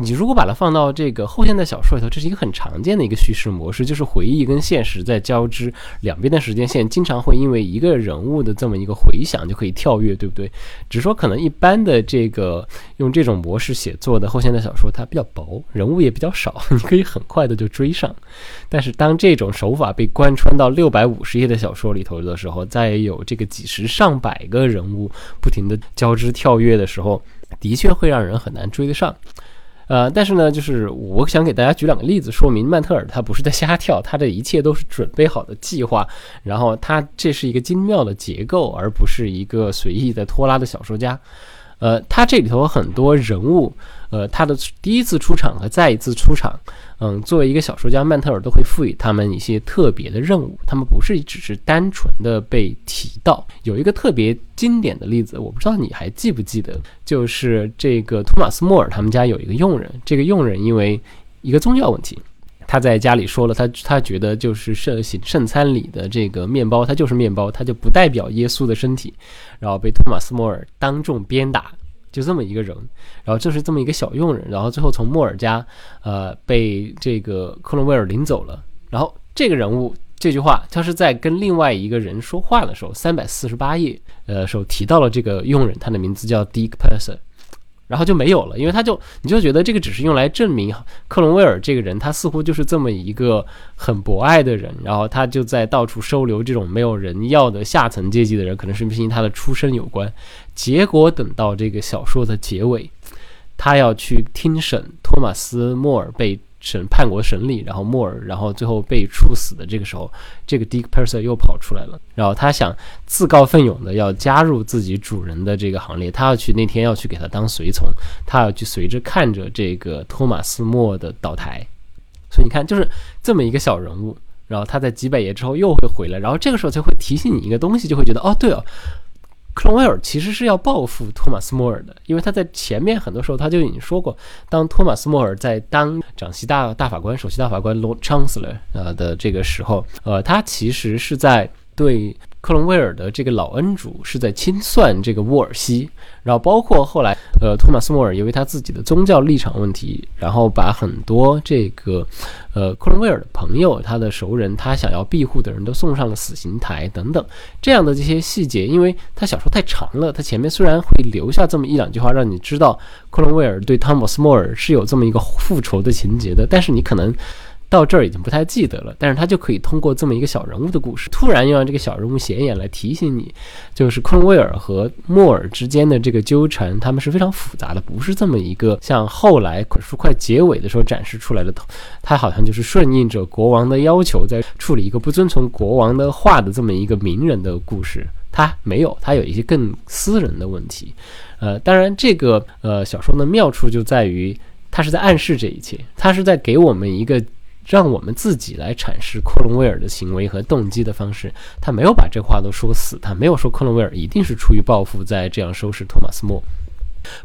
[SPEAKER 2] 你如果把它放到这个后现代小说里头，这是一个很常见的一个叙事模式，就是回忆跟现实在交织，两边的时间线经常会因为一个人物的这么一个回想就可以跳跃，对不对？只是说可能一般的这个用这种模式写作的后现代小说它比较薄，人物也比较少，(laughs) 你可以很快的就追上。但是当这种手法被贯穿到六百五十页的小说里头的时候，再有这个几十上百个人物不停的交织跳跃的时候，的确会让人很难追得上。呃，但是呢，就是我想给大家举两个例子，说明曼特尔他不是在瞎跳，他这一切都是准备好的计划，然后他这是一个精妙的结构，而不是一个随意的拖拉的小说家。呃，他这里头很多人物，呃，他的第一次出场和再一次出场，嗯，作为一个小说家，曼特尔都会赋予他们一些特别的任务，他们不是只是单纯的被提到。有一个特别经典的例子，我不知道你还记不记得，就是这个托马斯·莫尔他们家有一个佣人，这个佣人因为一个宗教问题。他在家里说了，他他觉得就是圣行圣餐里的这个面包，它就是面包，它就不代表耶稣的身体，然后被托马斯·莫尔当众鞭打，就这么一个人，然后就是这么一个小佣人，然后最后从莫尔家，呃，被这个克伦威尔领走了，然后这个人物这句话，他是在跟另外一个人说话的时候，三百四十八页，呃，时候提到了这个佣人，他的名字叫 Dick Person。然后就没有了，因为他就你就觉得这个只是用来证明克隆威尔这个人，他似乎就是这么一个很博爱的人，然后他就在到处收留这种没有人要的下层阶级的人，可能是跟他的出身有关？结果等到这个小说的结尾，他要去听审托马斯·莫尔被。审叛国审理，然后莫尔，然后最后被处死的这个时候，这个 Dick Perser 又跑出来了，然后他想自告奋勇的要加入自己主人的这个行列，他要去那天要去给他当随从，他要去随着看着这个托马斯莫的倒台，所以你看，就是这么一个小人物，然后他在几百页之后又会回来，然后这个时候才会提醒你一个东西，就会觉得哦，对哦。克隆威尔其实是要报复托马斯·莫尔的，因为他在前面很多时候他就已经说过，当托马斯·莫尔在当长席大大法官、首席大法官 Lord Chancellor 呃的这个时候，呃，他其实是在对。克隆威尔的这个老恩主是在清算这个沃尔西，然后包括后来，呃，托马斯·莫尔由于他自己的宗教立场问题，然后把很多这个，呃，克隆威尔的朋友、他的熟人、他想要庇护的人都送上了死刑台等等这样的这些细节，因为他小说太长了，他前面虽然会留下这么一两句话让你知道克隆威尔对汤姆斯·莫尔是有这么一个复仇的情节的，但是你可能。到这儿已经不太记得了，但是他就可以通过这么一个小人物的故事，突然又让这个小人物显眼来提醒你，就是昆威尔和莫尔之间的这个纠缠，他们是非常复杂的，不是这么一个像后来书快结尾的时候展示出来的，他好像就是顺应着国王的要求，在处理一个不遵从国王的话的这么一个名人的故事，他没有，他有一些更私人的问题，呃，当然这个呃小说的妙处就在于，他是在暗示这一切，他是在给我们一个。让我们自己来阐释克隆威尔的行为和动机的方式，他没有把这话都说死，他没有说克隆威尔一定是出于报复在这样收拾托马斯莫。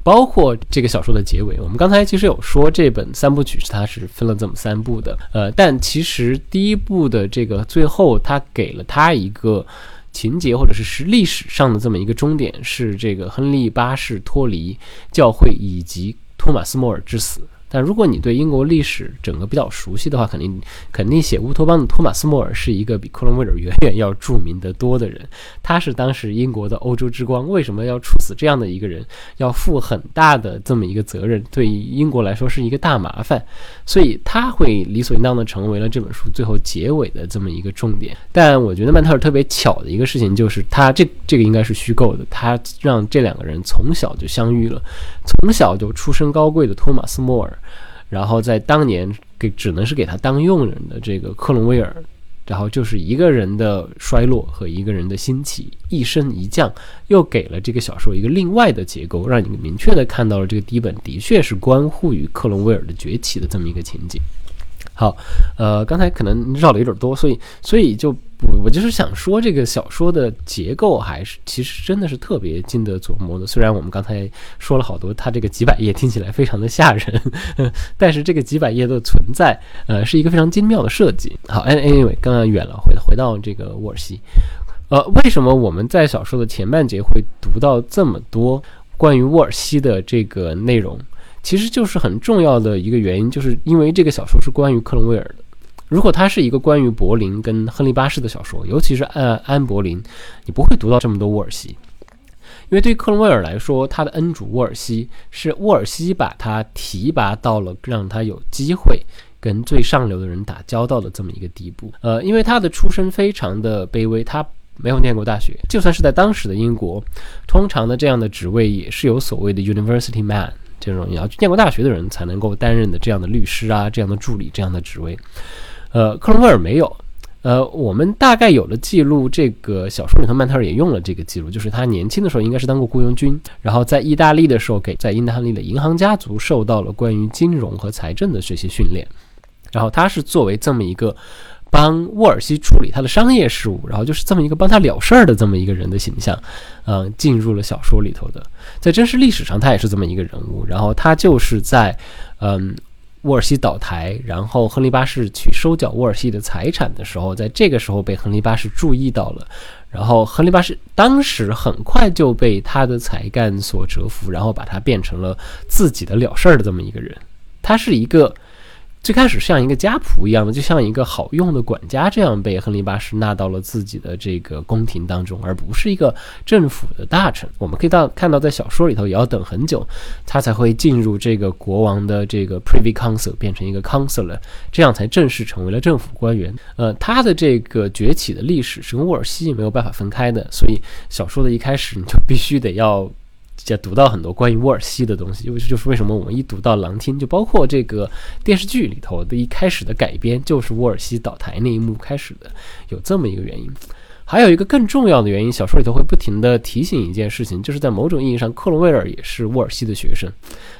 [SPEAKER 2] 包括这个小说的结尾，我们刚才其实有说这本三部曲是它是分了这么三部的，呃，但其实第一部的这个最后，他给了他一个情节或者是是历史上的这么一个终点，是这个亨利八世脱离教会以及托马斯莫尔之死。但如果你对英国历史整个比较熟悉的话，肯定肯定写乌托邦的托马斯·莫尔是一个比克隆威尔远远要著名的多的人。他是当时英国的欧洲之光，为什么要处死这样的一个人，要负很大的这么一个责任，对于英国来说是一个大麻烦，所以他会理所应当的成为了这本书最后结尾的这么一个重点。但我觉得曼特尔特别巧的一个事情就是，他这这个应该是虚构的，他让这两个人从小就相遇了，从小就出身高贵的托马斯·莫尔。然后在当年给只能是给他当佣人的这个克隆威尔，然后就是一个人的衰落和一个人的兴起，一升一降，又给了这个小说一个另外的结构，让你明确的看到了这个第一本的确是关乎于克隆威尔的崛起的这么一个情景。好，呃，刚才可能绕的有点多，所以所以就。我我就是想说，这个小说的结构还是其实真的是特别经得琢磨的。虽然我们刚才说了好多，它这个几百页听起来非常的吓人，但是这个几百页的存在，呃，是一个非常精妙的设计。好，anyway，刚刚远了，回回到这个沃尔西，呃，为什么我们在小说的前半节会读到这么多关于沃尔西的这个内容？其实就是很重要的一个原因，就是因为这个小说是关于克伦威尔的。如果它是一个关于柏林跟亨利八世的小说，尤其是安安柏林，你不会读到这么多沃尔西，因为对于克伦威尔来说，他的恩主沃尔西是沃尔西把他提拔到了让他有机会跟最上流的人打交道的这么一个地步。呃，因为他的出身非常的卑微，他没有念过大学，就算是在当时的英国，通常的这样的职位也是有所谓的 university man 这种你要念过大学的人才能够担任的这样的律师啊，这样的助理这样的职位。呃，克伦威尔没有。呃，我们大概有了记录，这个小说里头，曼特尔也用了这个记录，就是他年轻的时候应该是当过雇佣军，然后在意大利的时候给在意大利的银行家族受到了关于金融和财政的这些训练，然后他是作为这么一个帮沃尔西处理他的商业事务，然后就是这么一个帮他了事儿的这么一个人的形象，嗯，进入了小说里头的，在真实历史上他也是这么一个人物，然后他就是在嗯。沃尔西倒台，然后亨利八世去收缴沃尔西的财产的时候，在这个时候被亨利八世注意到了，然后亨利八世当时很快就被他的才干所折服，然后把他变成了自己的了事儿的这么一个人，他是一个。最开始像一个家仆一样的，就像一个好用的管家这样被亨利八世纳到了自己的这个宫廷当中，而不是一个政府的大臣。我们可以到看到，在小说里头也要等很久，他才会进入这个国王的这个 privy council，变成一个 counselor，这样才正式成为了政府官员。呃，他的这个崛起的历史是跟沃尔西没有办法分开的，所以小说的一开始你就必须得要。就读到很多关于沃尔西的东西，因为就是为什么我们一读到《狼厅》，就包括这个电视剧里头的一开始的改编，就是沃尔西倒台那一幕开始的，有这么一个原因。还有一个更重要的原因，小说里头会不停的提醒一件事情，就是在某种意义上，克伦威尔也是沃尔西的学生，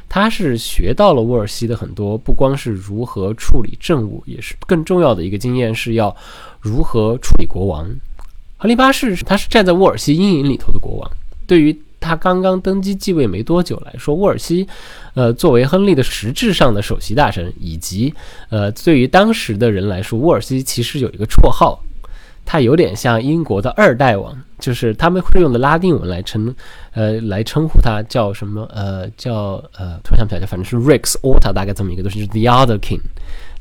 [SPEAKER 2] 他是学到了沃尔西的很多，不光是如何处理政务，也是更重要的一个经验，是要如何处理国王。亨利八世他是站在沃尔西阴影里头的国王，对于。他刚刚登基继位没多久来说，沃尔西，呃，作为亨利的实质上的首席大臣，以及呃，对于当时的人来说，沃尔西其实有一个绰号，他有点像英国的二代王，就是他们会用的拉丁文来称，呃，来称呼他叫什么？呃，叫呃，突然想不起来，反正是 Rex Alta，大概这么一个东西，就是 The Other King。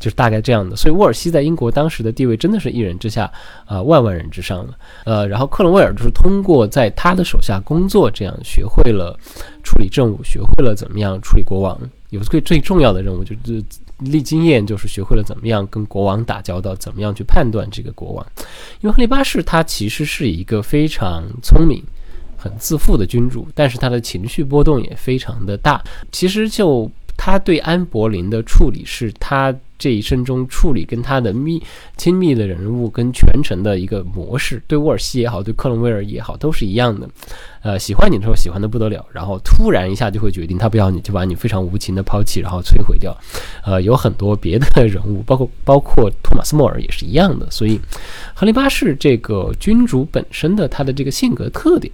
[SPEAKER 2] 就是大概这样的，所以沃尔西在英国当时的地位真的是一人之下，啊万万人之上了。呃，然后克伦威尔就是通过在他的手下工作，这样学会了处理政务，学会了怎么样处理国王。有最最重要的任务就是历经验，就是学会了怎么样跟国王打交道，怎么样去判断这个国王。因为亨利八世他其实是一个非常聪明、很自负的君主，但是他的情绪波动也非常的大。其实就他对安柏林的处理是他。这一生中处理跟他的密亲密的人物跟全程的一个模式，对沃尔西也好，对克伦威尔也好，都是一样的。呃，喜欢你的时候喜欢的不得了，然后突然一下就会决定他不要你，就把你非常无情的抛弃，然后摧毁掉。呃，有很多别的人物，包括包括托马斯莫尔也是一样的。所以，亨利八世这个君主本身的他的这个性格特点，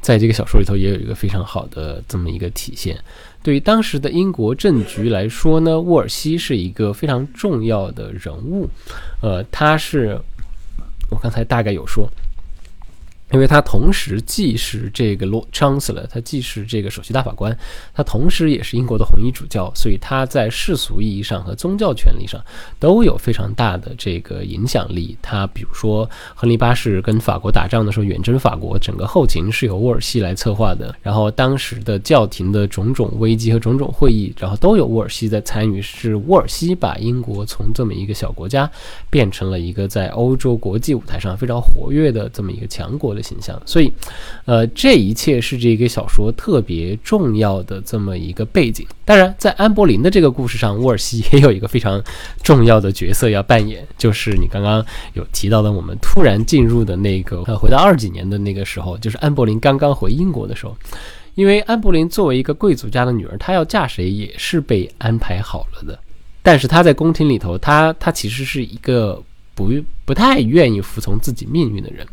[SPEAKER 2] 在这个小说里头也有一个非常好的这么一个体现。对于当时的英国政局来说呢，沃尔西是一个非常重要的人物，呃，他是我刚才大概有说。因为他同时既是这个 Lord Chancellor，他既是这个首席大法官，他同时也是英国的红衣主教，所以他在世俗意义上和宗教权利上都有非常大的这个影响力。他比如说，亨利八世跟法国打仗的时候，远征法国，整个后勤是由沃尔西来策划的。然后当时的教廷的种种危机和种种会议，然后都有沃尔西在参与。是沃尔西把英国从这么一个小国家变成了一个在欧洲国际舞台上非常活跃的这么一个强国的。形象，所以，呃，这一切是这个小说特别重要的这么一个背景。当然，在安柏林的这个故事上，沃尔西也有一个非常重要的角色要扮演，就是你刚刚有提到的，我们突然进入的那个，呃，回到二几年的那个时候，就是安柏林刚刚回英国的时候，因为安柏林作为一个贵族家的女儿，她要嫁谁也是被安排好了的，但是她在宫廷里头，她她其实是一个不不太愿意服从自己命运的人。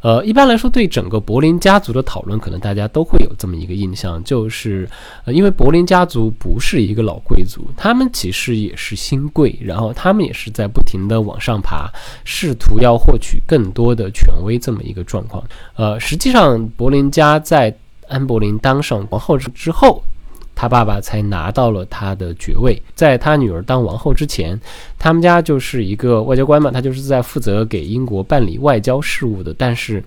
[SPEAKER 2] 呃，一般来说，对整个柏林家族的讨论，可能大家都会有这么一个印象，就是，呃，因为柏林家族不是一个老贵族，他们其实也是新贵，然后他们也是在不停的往上爬，试图要获取更多的权威这么一个状况。呃，实际上，柏林家在安柏林当上皇后之后。他爸爸才拿到了他的爵位。在他女儿当王后之前，他们家就是一个外交官嘛，他就是在负责给英国办理外交事务的，但是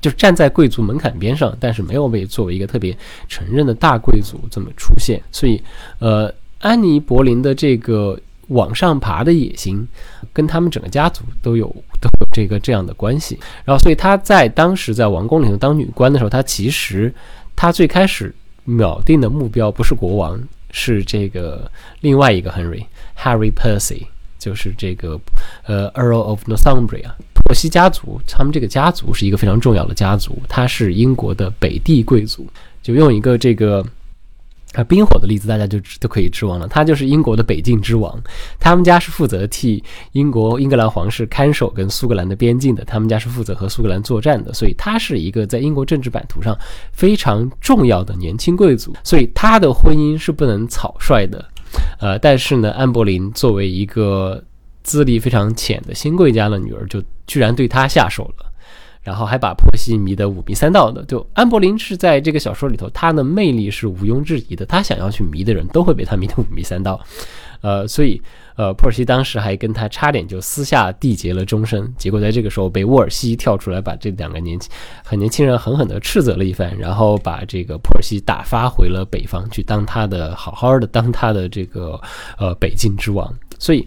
[SPEAKER 2] 就站在贵族门槛边上，但是没有被作为一个特别承认的大贵族这么出现。所以，呃，安妮·柏林的这个往上爬的野心，跟他们整个家族都有都有这个这样的关系。然后，所以她在当时在王宫里头当女官的时候，她其实她最开始。秒定的目标不是国王，是这个另外一个 Henry，Harry Percy，就是这个呃 Earl of Northumbria，珀西家族。他们这个家族是一个非常重要的家族，他是英国的北地贵族。就用一个这个。啊，冰火的例子大家就都可以知忘了。他就是英国的北境之王，他们家是负责替英国英格兰皇室看守跟苏格兰的边境的，他们家是负责和苏格兰作战的，所以他是一个在英国政治版图上非常重要的年轻贵族。所以他的婚姻是不能草率的。呃，但是呢，安柏林作为一个资历非常浅的新贵家的女儿，就居然对他下手了。然后还把珀西迷得五迷三道的，就安柏林是在这个小说里头，他的魅力是毋庸置疑的。他想要去迷的人都会被他迷得五迷三道，(laughs) 呃，所以呃，珀西当时还跟他差点就私下缔结了终身。结果在这个时候被沃尔西跳出来，把这两个年轻很年轻人狠狠地斥责了一番，然后把这个珀西打发回了北方去当他的好好的当他的这个呃北境之王。所以，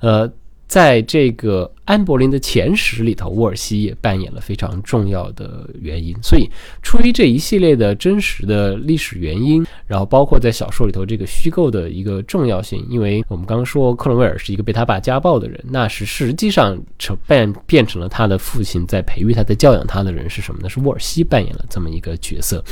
[SPEAKER 2] 呃。在这个安柏林的前史里头，沃尔西也扮演了非常重要的原因。所以，出于这一系列的真实的历史原因，然后包括在小说里头这个虚构的一个重要性，因为我们刚刚说克伦威尔是一个被他爸家暴的人，那是实际上成变变成了他的父亲在培育他、在教养他的人是什么呢？是沃尔西扮演了这么一个角色。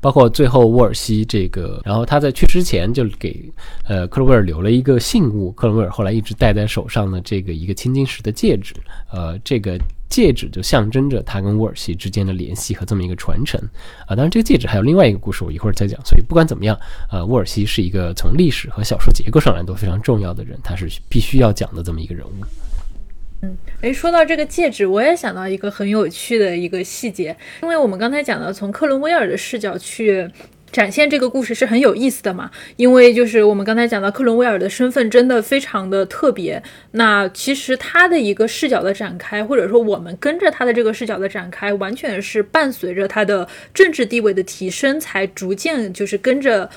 [SPEAKER 2] 包括最后沃尔西这个，然后他在去之前就给呃克伦威尔留了一个信物，克伦威尔后来一直戴在手上的这个一个青金石的戒指，呃，这个戒指就象征着他跟沃尔西之间的联系和这么一个传承啊。当然，这个戒指还有另外一个故事，我一会儿再讲。所以不管怎么样，呃，沃尔西是一个从历史和小说结构上来都非常重要的人，他是必须要讲的这么一个人物。
[SPEAKER 1] 嗯，诶，说到这个戒指，我也想到一个很有趣的一个细节，因为我们刚才讲到从克伦威尔的视角去展现这个故事是很有意思的嘛，因为就是我们刚才讲到克伦威尔的身份真的非常的特别，那其实他的一个视角的展开，或者说我们跟着他的这个视角的展开，完全是伴随着他的政治地位的提升，才逐渐就是跟着。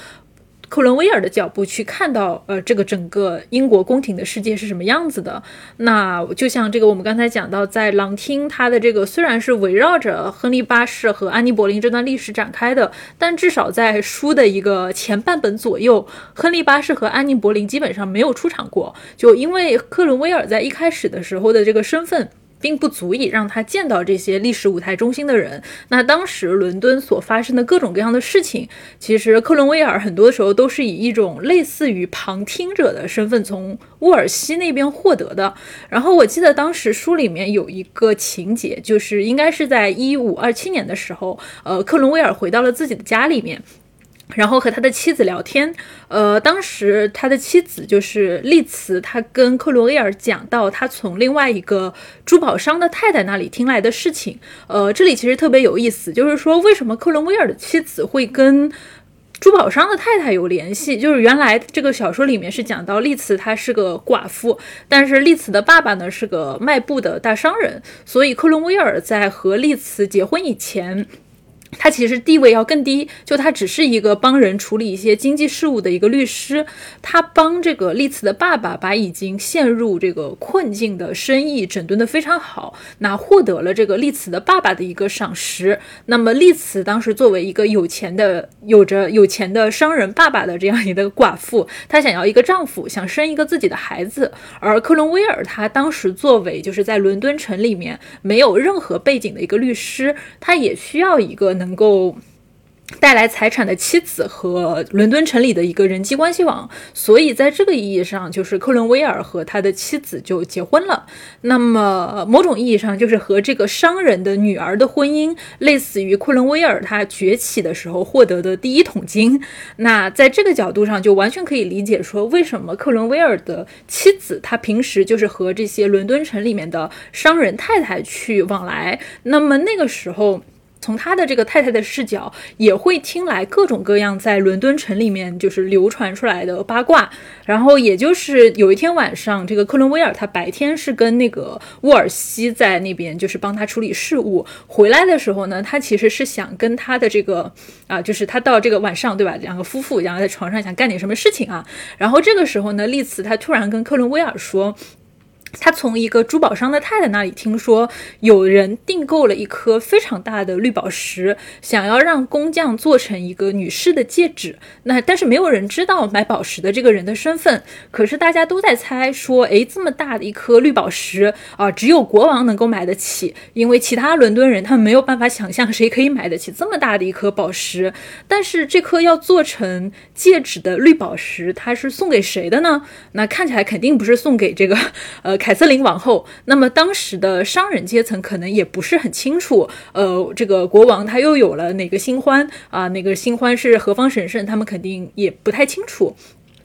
[SPEAKER 1] 克伦威尔的脚步去看到，呃，这个整个英国宫廷的世界是什么样子的。那就像这个，我们刚才讲到，在狼厅，它的这个虽然是围绕着亨利八世和安妮·柏林这段历史展开的，但至少在书的一个前半本左右，亨利八世和安妮·柏林基本上没有出场过。就因为克伦威尔在一开始的时候的这个身份。并不足以让他见到这些历史舞台中心的人。那当时伦敦所发生的各种各样的事情，其实克伦威尔很多时候都是以一种类似于旁听者的身份从沃尔西那边获得的。然后我记得当时书里面有一个情节，就是应该是在一五二七年的时候，呃，克伦威尔回到了自己的家里面。然后和他的妻子聊天，呃，当时他的妻子就是丽茨，他跟克伦威尔讲到他从另外一个珠宝商的太太那里听来的事情，呃，这里其实特别有意思，就是说为什么克伦威尔的妻子会跟珠宝商的太太有联系？就是原来这个小说里面是讲到丽茨她是个寡妇，但是丽茨的爸爸呢是个卖布的大商人，所以克伦威尔在和丽茨结婚以前。他其实地位要更低，就他只是一个帮人处理一些经济事务的一个律师。他帮这个丽茨的爸爸把已经陷入这个困境的生意整顿得非常好，那获得了这个丽茨的爸爸的一个赏识。那么丽茨当时作为一个有钱的、有着有钱的商人爸爸的这样一个寡妇，她想要一个丈夫，想生一个自己的孩子。而克伦威尔他当时作为就是在伦敦城里面没有任何背景的一个律师，他也需要一个。能够带来财产的妻子和伦敦城里的一个人际关系网，所以在这个意义上，就是克伦威尔和他的妻子就结婚了。那么，某种意义上，就是和这个商人的女儿的婚姻，类似于克伦威尔他崛起的时候获得的第一桶金。那在这个角度上，就完全可以理解说，为什么克伦威尔的妻子他平时就是和这些伦敦城里面的商人太太去往来。那么那个时候。从他的这个太太的视角，也会听来各种各样在伦敦城里面就是流传出来的八卦。然后，也就是有一天晚上，这个克伦威尔他白天是跟那个沃尔西在那边就是帮他处理事务，回来的时候呢，他其实是想跟他的这个啊，就是他到这个晚上对吧，两个夫妇然后在床上想干点什么事情啊。然后这个时候呢，丽茨他突然跟克伦威尔说。他从一个珠宝商的太太那里听说，有人订购了一颗非常大的绿宝石，想要让工匠做成一个女士的戒指。那但是没有人知道买宝石的这个人的身份。可是大家都在猜说，诶，这么大的一颗绿宝石啊，只有国王能够买得起，因为其他伦敦人他们没有办法想象谁可以买得起这么大的一颗宝石。但是这颗要做成戒指的绿宝石，它是送给谁的呢？那看起来肯定不是送给这个，呃。凯瑟琳王后，那么当时的商人阶层可能也不是很清楚，呃，这个国王他又有了哪个新欢啊？哪个新欢是何方神圣？他们肯定也不太清楚。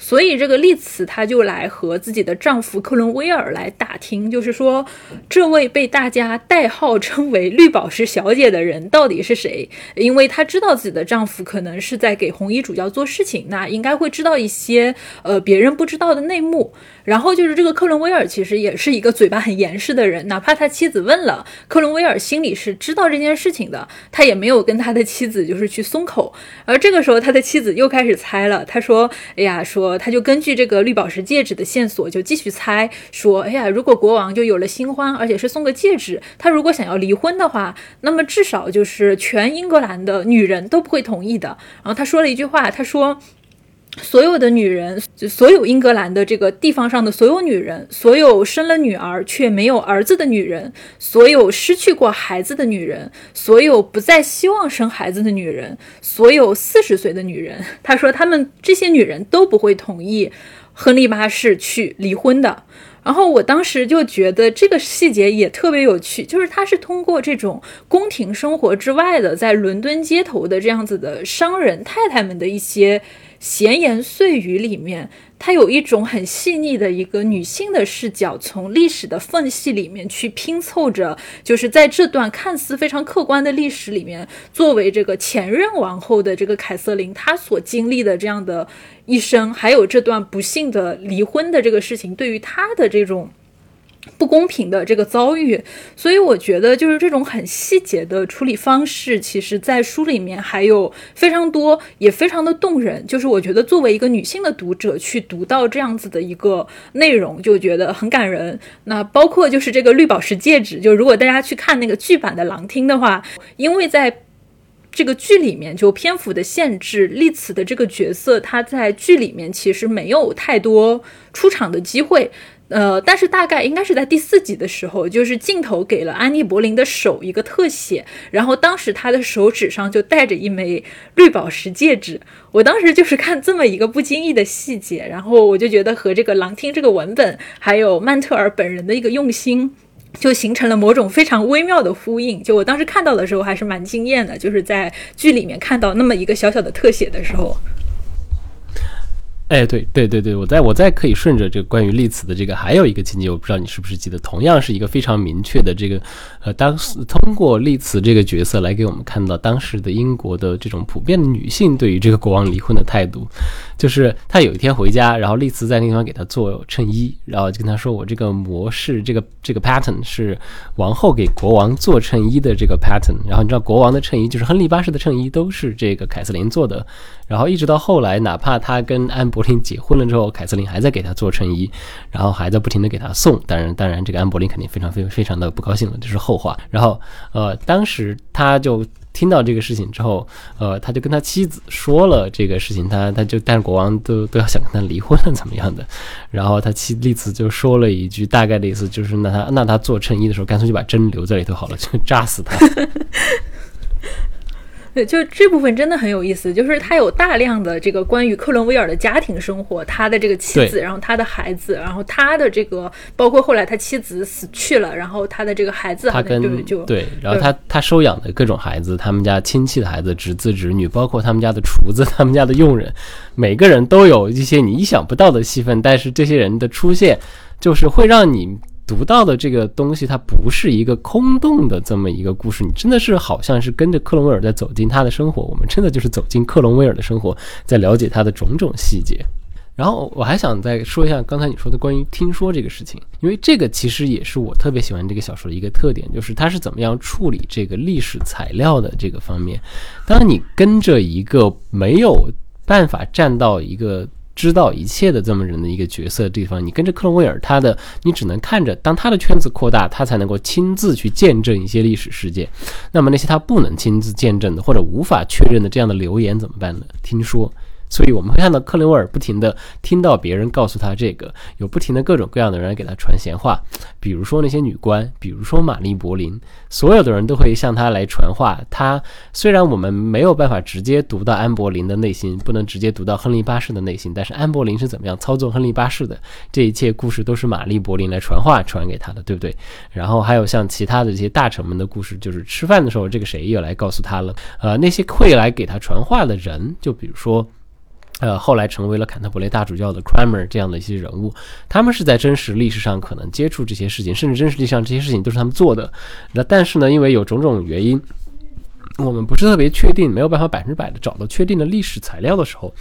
[SPEAKER 1] 所以这个丽茨她就来和自己的丈夫克伦威尔来打听，就是说，这位被大家代号称为绿宝石小姐的人到底是谁？因为她知道自己的丈夫可能是在给红衣主教做事情，那应该会知道一些呃别人不知道的内幕。然后就是这个克伦威尔其实也是一个嘴巴很严实的人，哪怕他妻子问了，克伦威尔心里是知道这件事情的，他也没有跟他的妻子就是去松口。而这个时候他的妻子又开始猜了，他说：“哎呀，说。”他就根据这个绿宝石戒指的线索，就继续猜说：“哎呀，如果国王就有了新欢，而且是送个戒指，他如果想要离婚的话，那么至少就是全英格兰的女人都不会同意的。”然后他说了一句话，他说。所有的女人，就所有英格兰的这个地方上的所有女人，所有生了女儿却没有儿子的女人，所有失去过孩子的女人，所有不再希望生孩子的女人，所有四十岁的女人，他说他们这些女人都不会同意亨利八世去离婚的。然后我当时就觉得这个细节也特别有趣，就是他是通过这种宫廷生活之外的，在伦敦街头的这样子的商人太太们的一些。闲言碎语里面，它有一种很细腻的一个女性的视角，从历史的缝隙里面去拼凑着，就是在这段看似非常客观的历史里面，作为这个前任王后的这个凯瑟琳，她所经历的这样的一生，还有这段不幸的离婚的这个事情，对于她的这种。不公平的这个遭遇，所以我觉得就是这种很细节的处理方式，其实在书里面还有非常多，也非常的动人。就是我觉得作为一个女性的读者去读到这样子的一个内容，就觉得很感人。那包括就是这个绿宝石戒指，就如果大家去看那个剧版的《狼厅》的话，因为在这个剧里面就篇幅的限制，丽茨的这个角色，她在剧里面其实没有太多出场的机会。呃，但是大概应该是在第四集的时候，就是镜头给了安妮·柏林的手一个特写，然后当时她的手指上就戴着一枚绿宝石戒指。我当时就是看这么一个不经意的细节，然后我就觉得和这个《狼厅》这个文本，还有曼特尔本人的一个用心，就形成了某种非常微妙的呼应。就我当时看到的时候，还是蛮惊艳的，就是在剧里面看到那么一个小小的特写的时候。
[SPEAKER 2] 哎，对对对对，我在我在可以顺着这个关于丽兹的这个还有一个情节，我不知道你是不是记得，同样是一个非常明确的这个，呃，当时通过丽兹这个角色来给我们看到当时的英国的这种普遍的女性对于这个国王离婚的态度，就是他有一天回家，然后丽兹在那地方给他做衬衣，然后就跟他说，我这个模式，这个这个 pattern 是王后给国王做衬衣的这个 pattern，然后你知道国王的衬衣就是亨利八世的衬衣都是这个凯瑟琳做的。然后一直到后来，哪怕他跟安柏林结婚了之后，凯瑟琳还在给他做衬衣，然后还在不停的给他送。当然，当然，这个安柏林肯定非常非非常的不高兴了，这是后话。然后，呃，当时他就听到这个事情之后，呃，他就跟他妻子说了这个事情，他他就但是国王都都要想跟他离婚了，怎么样的？然后他妻丽子就说了一句大概的意思，就是那他那他做衬衣的时候，干脆就把针留在里头好了，就扎死他。
[SPEAKER 1] 对，就这部分真的很有意思，就是他有大量的这个关于克伦威尔的家庭生活，他的这个妻子，然后他的孩子，然后他的这个，包括后来他妻子死去了，然后他的这个孩子，
[SPEAKER 2] 他跟
[SPEAKER 1] 就
[SPEAKER 2] 对，然后他他收养的各种孩子，他们家亲戚的孩子、侄子侄女，包括他们家的厨子、(laughs) 他们家的佣人，每个人都有一些你意想不到的戏份，但是这些人的出现，就是会让你。读到的这个东西，它不是一个空洞的这么一个故事，你真的是好像是跟着克伦威尔在走进他的生活，我们真的就是走进克伦威尔的生活，在了解他的种种细节。然后我还想再说一下刚才你说的关于听说这个事情，因为这个其实也是我特别喜欢这个小说的一个特点，就是它是怎么样处理这个历史材料的这个方面。当你跟着一个没有办法站到一个知道一切的这么人的一个角色地方，你跟着克伦威尔，他的你只能看着，当他的圈子扩大，他才能够亲自去见证一些历史事件。那么那些他不能亲自见证的或者无法确认的这样的流言怎么办呢？听说。所以我们会看到克伦威尔不停地听到别人告诉他这个，有不停的各种各样的人给他传闲话，比如说那些女官，比如说玛丽柏林，所有的人都会向他来传话。他虽然我们没有办法直接读到安柏林的内心，不能直接读到亨利八世的内心，但是安柏林是怎么样操纵亨利八世的，这一切故事都是玛丽柏林来传话传给他的，对不对？然后还有像其他的这些大臣们的故事，就是吃饭的时候，这个谁又来告诉他了？呃，那些会来给他传话的人，就比如说。呃，后来成为了坎特伯雷大主教的 Cramer 这样的一些人物，他们是在真实历史上可能接触这些事情，甚至真实历史上这些事情都是他们做的。那但是呢，因为有种种原因，我们不是特别确定，没有办法百分之百的找到确定的历史材料的时候。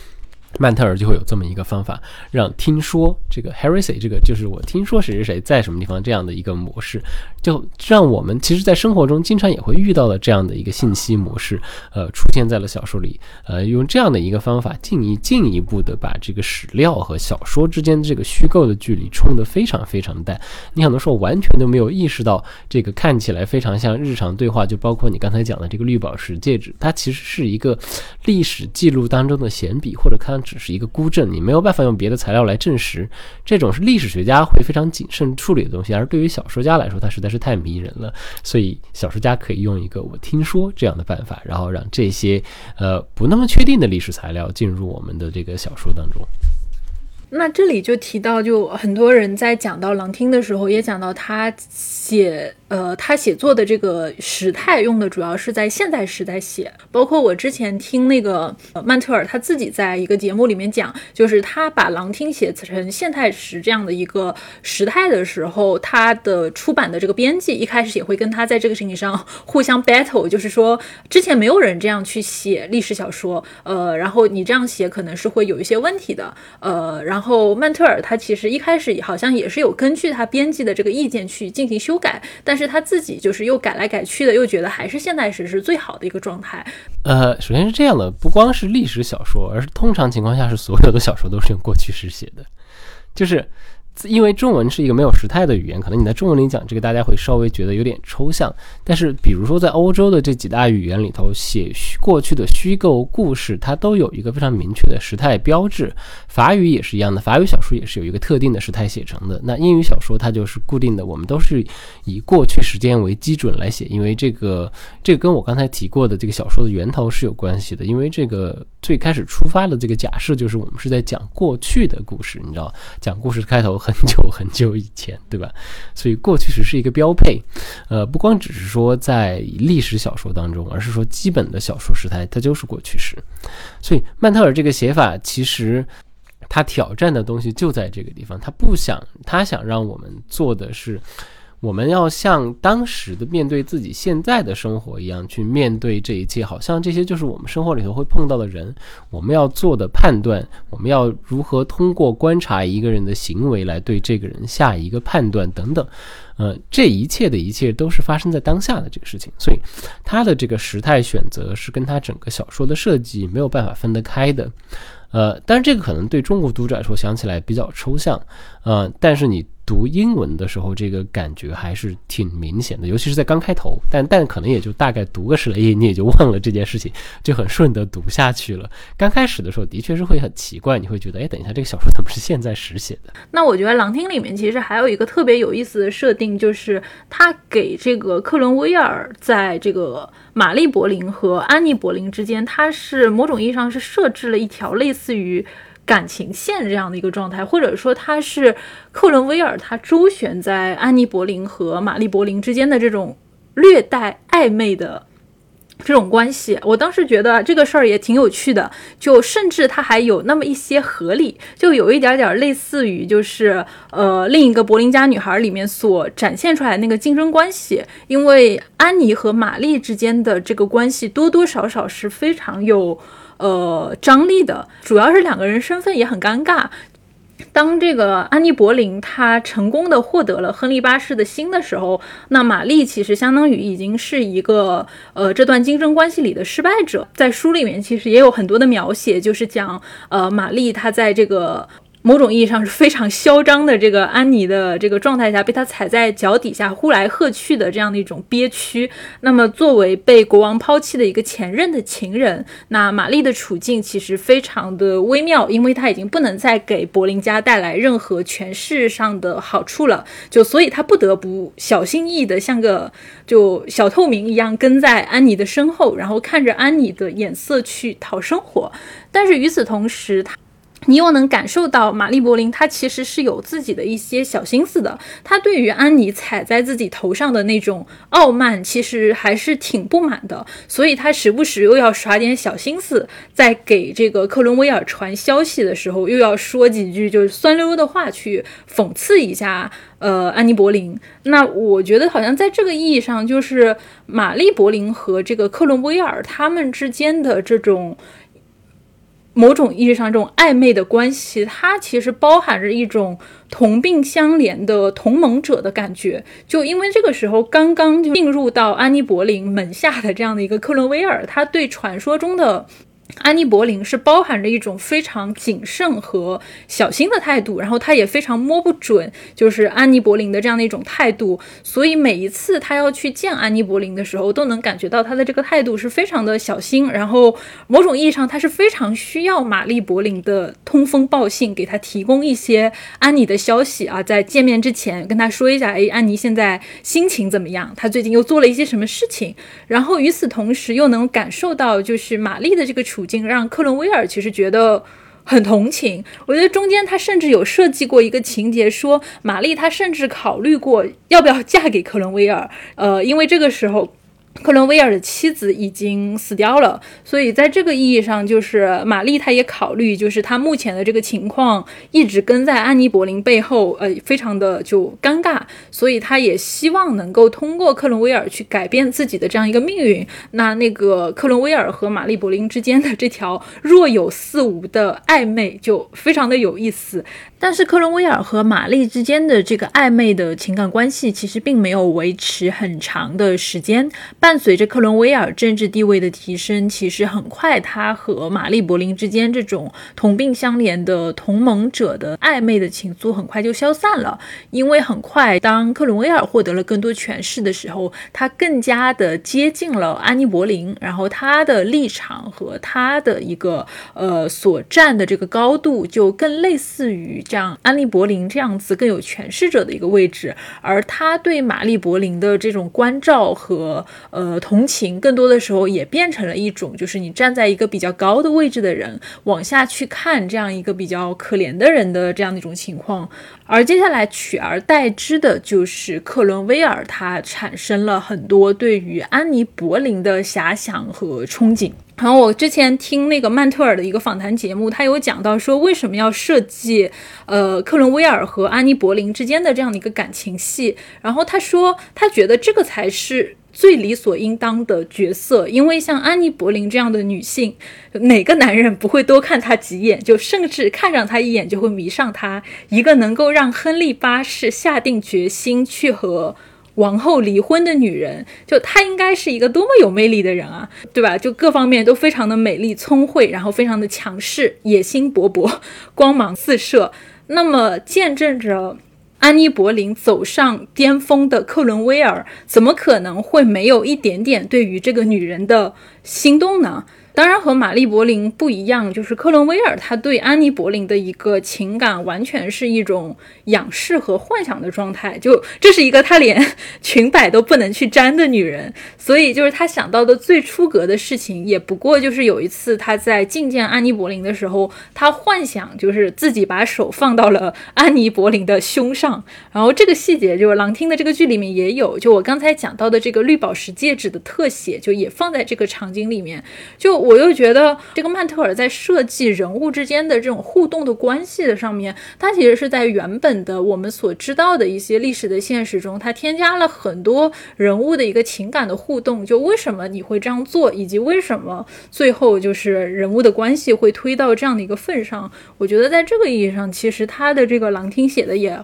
[SPEAKER 2] 曼特尔就会有这么一个方法，让听说这个 heresy 这个就是我听说谁谁谁在什么地方这样的一个模式，就让我们其实，在生活中经常也会遇到的这样的一个信息模式，呃，出现在了小说里，呃，用这样的一个方法进一进一步的把这个史料和小说之间这个虚构的距离冲得非常非常淡。你很多时候完全都没有意识到，这个看起来非常像日常对话，就包括你刚才讲的这个绿宝石戒指，它其实是一个历史记录当中的闲笔，或者看。只是一个孤证，你没有办法用别的材料来证实。这种是历史学家会非常谨慎处理的东西，而对于小说家来说，它实在是太迷人了。所以小说家可以用一个“我听说”这样的办法，然后让这些呃不那么确定的历史材料进入我们的这个小说当中。
[SPEAKER 1] 那这里就提到，就很多人在讲到朗听的时候，也讲到他写。呃，他写作的这个时态用的主要是在现代时代写，包括我之前听那个曼特尔他自己在一个节目里面讲，就是他把狼听写成现代时这样的一个时态的时候，他的出版的这个编辑一开始也会跟他在这个事情上互相 battle，就是说之前没有人这样去写历史小说，呃，然后你这样写可能是会有一些问题的，呃，然后然后曼特尔他其实一开始好像也是有根据他编辑的这个意见去进行修改，但是他自己就是又改来改去的，又觉得还是现代史是最好的一个状态。
[SPEAKER 2] 呃，首先是这样的，不光是历史小说，而是通常情况下是所有的小说都是用过去式写的，就是。因为中文是一个没有时态的语言，可能你在中文里讲这个，大家会稍微觉得有点抽象。但是，比如说在欧洲的这几大语言里头，写过去的虚构故事，它都有一个非常明确的时态标志。法语也是一样的，法语小说也是有一个特定的时态写成的。那英语小说它就是固定的，我们都是以过去时间为基准来写，因为这个这个跟我刚才提过的这个小说的源头是有关系的。因为这个最开始出发的这个假设就是我们是在讲过去的故事，你知道，讲故事开头。很久很久以前，对吧？(laughs) 所以过去时是一个标配，呃，不光只是说在历史小说当中，而是说基本的小说时态它就是过去时。所以曼特尔这个写法，其实他挑战的东西就在这个地方，他不想，他想让我们做的是。我们要像当时的面对自己现在的生活一样去面对这一切，好像这些就是我们生活里头会碰到的人。我们要做的判断，我们要如何通过观察一个人的行为来对这个人下一个判断等等。呃，这一切的一切都是发生在当下的这个事情，所以他的这个时态选择是跟他整个小说的设计没有办法分得开的。呃，但是这个可能对中国读者来说想起来比较抽象。呃，但是你。读英文的时候，这个感觉还是挺明显的，尤其是在刚开头。但但可能也就大概读个十来页，你也就忘了这件事情，就很顺的读下去了。刚开始的时候，的确是会很奇怪，你会觉得，哎，等一下，这个小说怎么是现在时写的？
[SPEAKER 1] 那我觉得《狼厅》里面其实还有一个特别有意思的设定，就是他给这个克伦威尔在这个玛丽柏林和安妮柏林之间，他是某种意义上是设置了一条类似于。感情线这样的一个状态，或者说他是克伦威尔，他周旋在安妮·柏林和玛丽·柏林之间的这种略带暧昧的这种关系，我当时觉得这个事儿也挺有趣的，就甚至它还有那么一些合理，就有一点点类似于就是呃另一个柏林家女孩里面所展现出来那个竞争关系，因为安妮和玛丽之间的这个关系多多少少是非常有呃张力的，主要是两个人身份也很尴尬。当这个安妮·柏林她成功的获得了亨利八世的心的时候，那玛丽其实相当于已经是一个呃这段竞争关系里的失败者。在书里面其实也有很多的描写，就是讲呃玛丽她在这个。某种意义上是非常嚣张的，这个安妮的这个状态下被他踩在脚底下呼来喝去的这样的一种憋屈。那么，作为被国王抛弃的一个前任的情人，那玛丽的处境其实非常的微妙，因为她已经不能再给柏林家带来任何权势上的好处了，就所以她不得不小心翼翼的像个就小透明一样跟在安妮的身后，然后看着安妮的眼色去讨生活。但是与此同时，她。你又能感受到玛丽·柏林，她其实是有自己的一些小心思的。她对于安妮踩在自己头上的那种傲慢，其实还是挺不满的。所以她时不时又要耍点小心思，在给这个克伦威尔传消息的时候，又要说几句就是酸溜溜的话去讽刺一下呃安妮·柏林。那我觉得好像在这个意义上，就是玛丽·柏林和这个克伦威尔他们之间的这种。某种意义上，这种暧昧的关系，它其实包含着一种同病相怜的同盟者的感觉。就因为这个时候刚刚进入到安妮·柏林门下的这样的一个克伦威尔，他对传说中的。安妮·柏林是包含着一种非常谨慎和小心的态度，然后他也非常摸不准，就是安妮·柏林的这样的一种态度，所以每一次他要去见安妮·柏林的时候，都能感觉到他的这个态度是非常的小心，然后某种意义上他是非常需要玛丽·柏林的通风报信，给他提供一些安妮的消息啊，在见面之前跟他说一下，哎，安妮现在心情怎么样？他最近又做了一些什么事情？然后与此同时又能感受到，就是玛丽的这个处。处境让克伦威尔其实觉得很同情。我觉得中间他甚至有设计过一个情节，说玛丽她甚至考虑过要不要嫁给克伦威尔。呃，因为这个时候。克伦威尔的妻子已经死掉了，所以在这个意义上，就是玛丽她也考虑，就是她目前的这个情况一直跟在安妮·柏林背后，呃，非常的就尴尬，所以她也希望能够通过克伦威尔去改变自己的这样一个命运。那那个克伦威尔和玛丽·柏林之间的这条若有似无的暧昧就非常的有意思。但是克伦威尔和玛丽之间的这个暧昧的情感关系其实并没有维持很长的时间。伴随着克伦威尔政治地位的提升，其实很快他和玛丽·柏林之间这种同病相怜的同盟者的暧昧的情愫很快就消散了。因为很快，当克伦威尔获得了更多权势的时候，他更加的接近了安妮·柏林，然后他的立场和他的一个呃所站的这个高度就更类似于。像安利柏林这样子更有权势者的一个位置，而他对玛丽柏林的这种关照和呃同情，更多的时候也变成了一种，就是你站在一个比较高的位置的人往下去看这样一个比较可怜的人的这样的一种情况。而接下来取而代之的就是克伦威尔，他产生了很多对于安妮柏林的遐想和憧憬。然后我之前听那个曼特尔的一个访谈节目，他有讲到说为什么要设计呃克伦威尔和安妮柏林之间的这样的一个感情戏。然后他说他觉得这个才是最理所应当的角色，因为像安妮柏林这样的女性，哪个男人不会多看她几眼，就甚至看上她一眼就会迷上她？一个能够让亨利八世下定决心去和。王后离婚的女人，就她应该是一个多么有魅力的人啊，对吧？就各方面都非常的美丽、聪慧，然后非常的强势、野心勃勃、光芒四射。那么，见证着安妮·柏林走上巅峰的克伦威尔，怎么可能会没有一点点对于这个女人的心动呢？当然和玛丽柏林不一样，就是克伦威尔他对安妮柏林的一个情感完全是一种仰视和幻想的状态，就这是一个他连裙摆都不能去沾的女人，所以就是他想到的最出格的事情，也不过就是有一次他在觐见安妮柏林的时候，他幻想就是自己把手放到了安妮柏林的胸上，然后这个细节就是狼听的这个剧里面也有，就我刚才讲到的这个绿宝石戒指的特写，就也放在这个场景里面，就。我又觉得这个曼特尔在设计人物之间的这种互动的关系的上面，他其实是在原本的我们所知道的一些历史的现实中，他添加了很多人物的一个情感的互动。就为什么你会这样做，以及为什么最后就是人物的关系会推到这样的一个份上？我觉得在这个意义上，其实他的这个狼听写的也，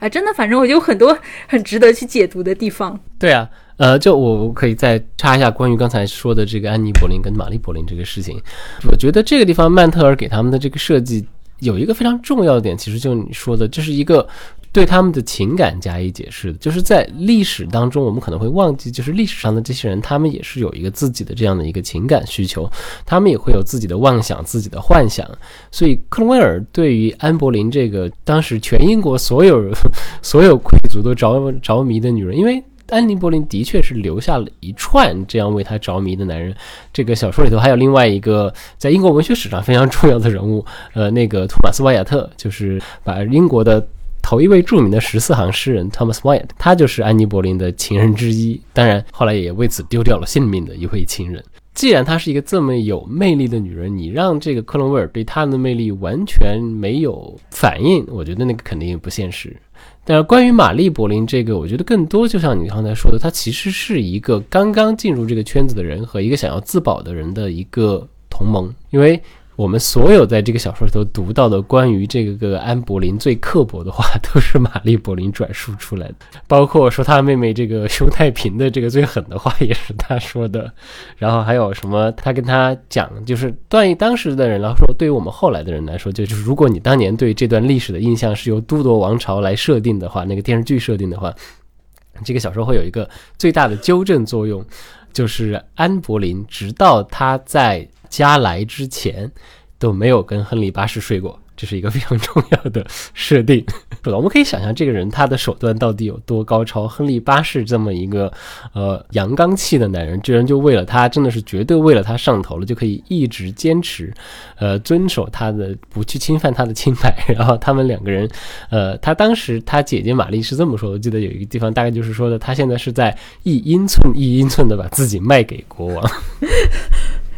[SPEAKER 1] 哎，真的，反正我就很多很值得去解读的地方。
[SPEAKER 2] 对啊。呃，就我我可以再插一下关于刚才说的这个安妮·柏林跟玛丽·柏林这个事情，我觉得这个地方曼特尔给他们的这个设计有一个非常重要的点，其实就你说的，这是一个对他们的情感加以解释。就是在历史当中，我们可能会忘记，就是历史上的这些人，他们也是有一个自己的这样的一个情感需求，他们也会有自己的妄想、自己的幻想。所以克伦威尔对于安柏林这个当时全英国所有 (laughs) 所有贵族都着着迷的女人，因为。安妮·柏林的确是留下了一串这样为他着迷的男人。这个小说里头还有另外一个在英国文学史上非常重要的人物，呃，那个托马斯·瓦亚特，就是把英国的头一位著名的十四行诗人 Thomas Wyatt，他就是安妮·柏林的情人之一。当然，后来也为此丢掉了性命的一位情人。既然她是一个这么有魅力的女人，你让这个克伦威尔对她的魅力完全没有反应，我觉得那个肯定不现实。但是关于玛丽柏林这个，我觉得更多就像你刚才说的，她其实是一个刚刚进入这个圈子的人和一个想要自保的人的一个同盟，因为。我们所有在这个小说里头读到的关于这个安柏林最刻薄的话，都是玛丽柏林转述出来的，包括说他妹妹这个熊太平的这个最狠的话也是他说的，然后还有什么他跟他讲，就是段誉当时的人来说，对于我们后来的人来说，就是如果你当年对这段历史的印象是由都铎王朝来设定的话，那个电视剧设定的话，这个小说会有一个最大的纠正作用，就是安柏林直到他在。加来之前都没有跟亨利八世睡过，这是一个非常重要的设定。(laughs) 我们可以想象这个人他的手段到底有多高超。亨利八世这么一个呃阳刚气的男人，居然就为了他，真的是绝对为了他上头了，就可以一直坚持，呃，遵守他的，不去侵犯他的清白。然后他们两个人，呃，他当时他姐姐玛丽是这么说，我记得有一个地方大概就是说的，他现在是在一英寸一英寸的把自己卖给国王。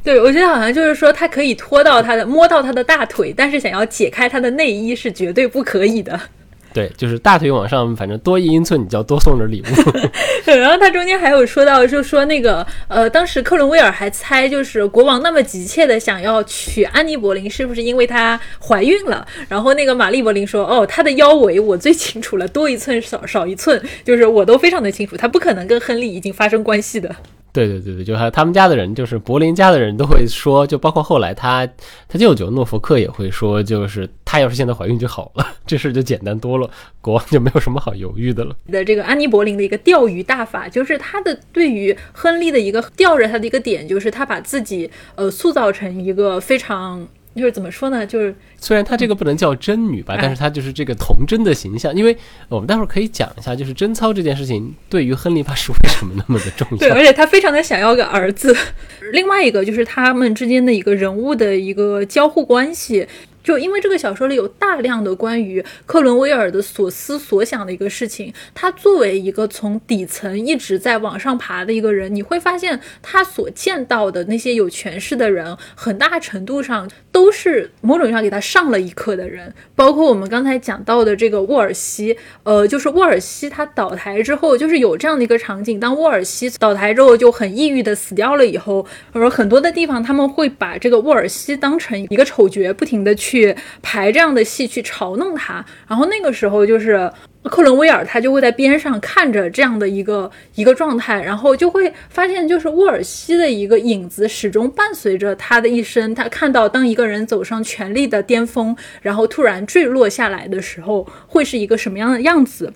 [SPEAKER 1] 对，我觉得好像就是说，他可以拖到他的摸到他的大腿，但是想要解开他的内衣是绝对不可以的。(laughs)
[SPEAKER 2] 对，就是大腿往上，反正多一英寸，你就要多送点礼物。(laughs)
[SPEAKER 1] 然后他中间还有说到，就说那个呃，当时克伦威尔还猜，就是国王那么急切的想要娶安妮·柏林，是不是因为她怀孕了？然后那个玛丽·柏林说，哦，她的腰围我最清楚了，多一寸少少一寸，就是我都非常的清楚，她不可能跟亨利已经发生关系的。
[SPEAKER 2] 对对对对，就他他们家的人，就是柏林家的人都会说，就包括后来他他舅舅诺福克也会说，就是他要是现在怀孕就好了，(laughs) 这事就简单多了，国王就没有什么好犹豫的了。
[SPEAKER 1] 的这个安妮·柏林的一个钓鱼大法，就是他的对于亨利的一个吊着他的一个点，就是他把自己呃塑造成一个非常。就是怎么说呢？就是
[SPEAKER 2] 虽然她这个不能叫真女吧，但是她就是这个童真的形象。因为我们待会儿可以讲一下，就是贞操这件事情对于亨利八世为什么那么的重要？
[SPEAKER 1] 对，而且他非常的想要个儿子。另外一个就是他们之间的一个人物的一个交互关系。就因为这个小说里有大量的关于克伦威尔的所思所想的一个事情，他作为一个从底层一直在往上爬的一个人，你会发现他所见到的那些有权势的人，很大程度上都是某种意义上给他上了一课的人。包括我们刚才讲到的这个沃尔西，呃，就是沃尔西他倒台之后，就是有这样的一个场景：当沃尔西倒台之后就很抑郁的死掉了以后，而很多的地方他们会把这个沃尔西当成一个丑角，不停的去。去排这样的戏去嘲弄他，然后那个时候就是克伦威尔，他就会在边上看着这样的一个一个状态，然后就会发现，就是沃尔西的一个影子始终伴随着他的一生。他看到当一个人走上权力的巅峰，然后突然坠落下来的时候，会是一个什么样的样子？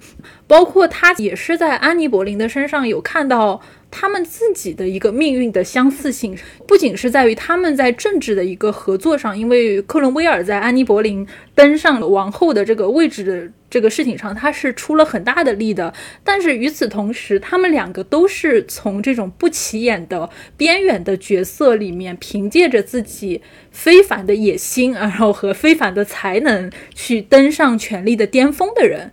[SPEAKER 1] 包括他也是在安妮·柏林的身上有看到。他们自己的一个命运的相似性，不仅是在于他们在政治的一个合作上，因为克伦威尔在安妮·柏林登上了王后的这个位置的这个事情上，他是出了很大的力的。但是与此同时，他们两个都是从这种不起眼的边缘的角色里面，凭借着自己非凡的野心，然后和非凡的才能，去登上权力的巅峰的人。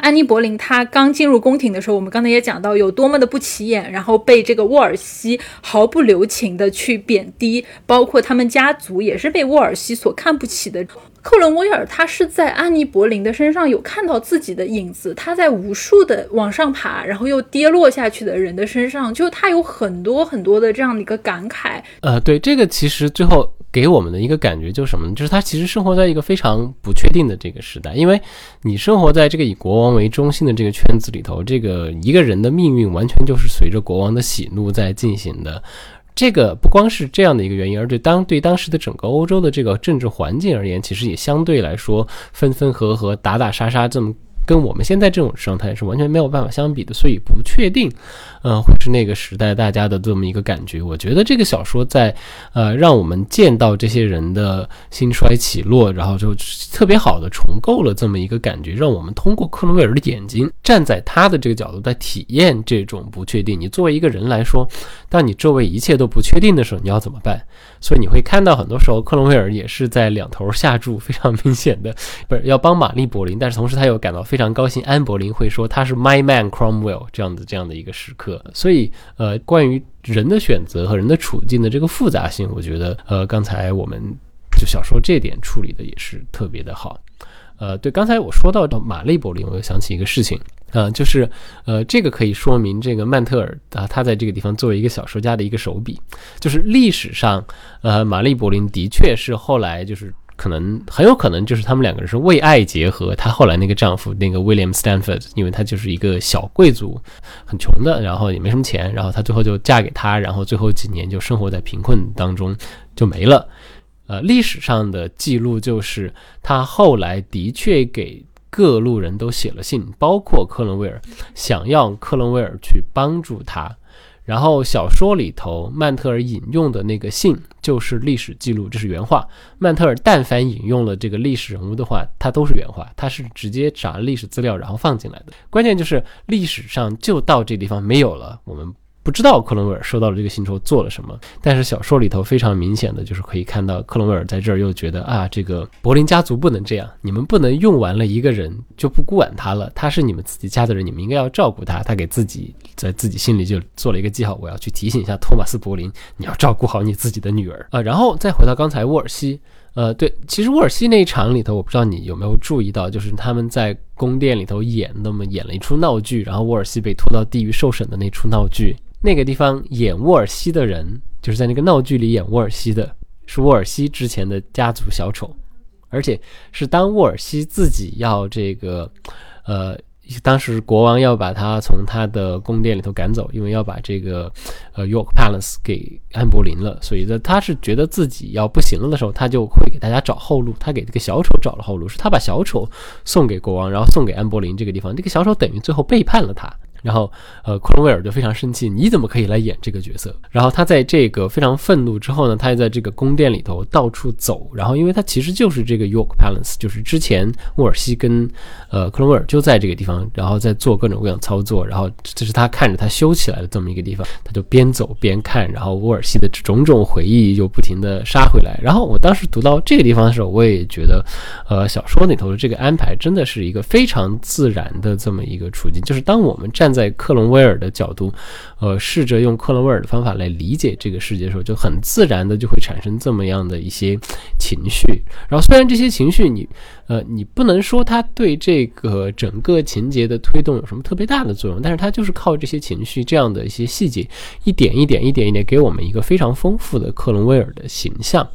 [SPEAKER 1] 安妮·柏林，她刚进入宫廷的时候，我们刚才也讲到有多么的不起眼，然后被这个沃尔西毫不留情的去贬低，包括他们家族也是被沃尔西所看不起的。克伦威尔他是在安妮·柏林的身上有看到自己的影子，他在无数的往上爬，然后又跌落下去的人的身上，就他有很多很多的这样的一个感慨。
[SPEAKER 2] 呃，对，这个其实最后。给我们的一个感觉就是什么呢？就是他其实生活在一个非常不确定的这个时代，因为你生活在这个以国王为中心的这个圈子里头，这个一个人的命运完全就是随着国王的喜怒在进行的。这个不光是这样的一个原因，而对当对当时的整个欧洲的这个政治环境而言，其实也相对来说分分合合、打打杀杀这么。跟我们现在这种状态是完全没有办法相比的，所以不确定，呃，会是那个时代大家的这么一个感觉。我觉得这个小说在，呃，让我们见到这些人的兴衰起落，然后就特别好的重构了这么一个感觉，让我们通过克伦威尔的眼睛，站在他的这个角度，在体验这种不确定。你作为一个人来说，当你周围一切都不确定的时候，你要怎么办？所以你会看到很多时候，克伦威尔也是在两头下注，非常明显的，不是要帮玛丽柏林，但是同时他又感到非常高兴。安柏林会说他是 My Man Cromwell 这样的这样的一个时刻。所以，呃，关于人的选择和人的处境的这个复杂性，我觉得，呃，刚才我们就小说这点处理的也是特别的好。呃，对，刚才我说到的玛丽柏林，我又想起一个事情。呃，就是，呃，这个可以说明这个曼特尔啊，他在这个地方作为一个小说家的一个手笔，就是历史上，呃，玛丽柏林的确是后来就是可能很有可能就是他们两个人是为爱结合，她后来那个丈夫那个 William Stanford，因为他就是一个小贵族，很穷的，然后也没什么钱，然后她最后就嫁给他，然后最后几年就生活在贫困当中就没了。呃，历史上的记录就是他后来的确给。各路人都写了信，包括克伦威尔，想要克伦威尔去帮助他。然后小说里头，曼特尔引用的那个信就是历史记录，这是原话。曼特尔但凡引用了这个历史人物的话，他都是原话，他是直接找历史资料然后放进来的。关键就是历史上就到这地方没有了，我们。不知道克伦威尔收到了这个信之后做了什么，但是小说里头非常明显的就是可以看到克伦威尔在这儿又觉得啊，这个柏林家族不能这样，你们不能用完了一个人就不管他了，他是你们自己家的人，你们应该要照顾他。他给自己在自己心里就做了一个记号，我要去提醒一下托马斯柏林，你要照顾好你自己的女儿啊。然后再回到刚才沃尔西，呃，对，其实沃尔西那一场里头，我不知道你有没有注意到，就是他们在宫殿里头演那么演了一出闹剧，然后沃尔西被拖到地狱受审的那出闹剧。那个地方演沃尔西的人，就是在那个闹剧里演沃尔西的，是沃尔西之前的家族小丑，而且是当沃尔西自己要这个，呃，当时国王要把他从他的宫殿里头赶走，因为要把这个呃 York Palace 给安柏林了，所以呢，他是觉得自己要不行了的时候，他就会给大家找后路，他给这个小丑找了后路，是他把小丑送给国王，然后送给安柏林这个地方，这个小丑等于最后背叛了他。然后，呃，克伦威尔就非常生气，你怎么可以来演这个角色？然后他在这个非常愤怒之后呢，他就在这个宫殿里头到处走。然后，因为他其实就是这个 York Palace，就是之前沃尔西跟呃克伦威尔就在这个地方，然后在做各种各样操作。然后这是他看着他修起来的这么一个地方，他就边走边看。然后沃尔西的种种回忆又不停的杀回来。然后我当时读到这个地方的时候，我也觉得，呃，小说里头的这个安排真的是一个非常自然的这么一个处境，就是当我们站。在克伦威尔的角度，呃，试着用克伦威尔的方法来理解这个世界的时候，就很自然的就会产生这么样的一些情绪。然后，虽然这些情绪你，呃，你不能说它对这个整个情节的推动有什么特别大的作用，但是它就是靠这些情绪这样的一些细节，一点一点、一点一点，给我们一个非常丰富的克伦威尔的形象。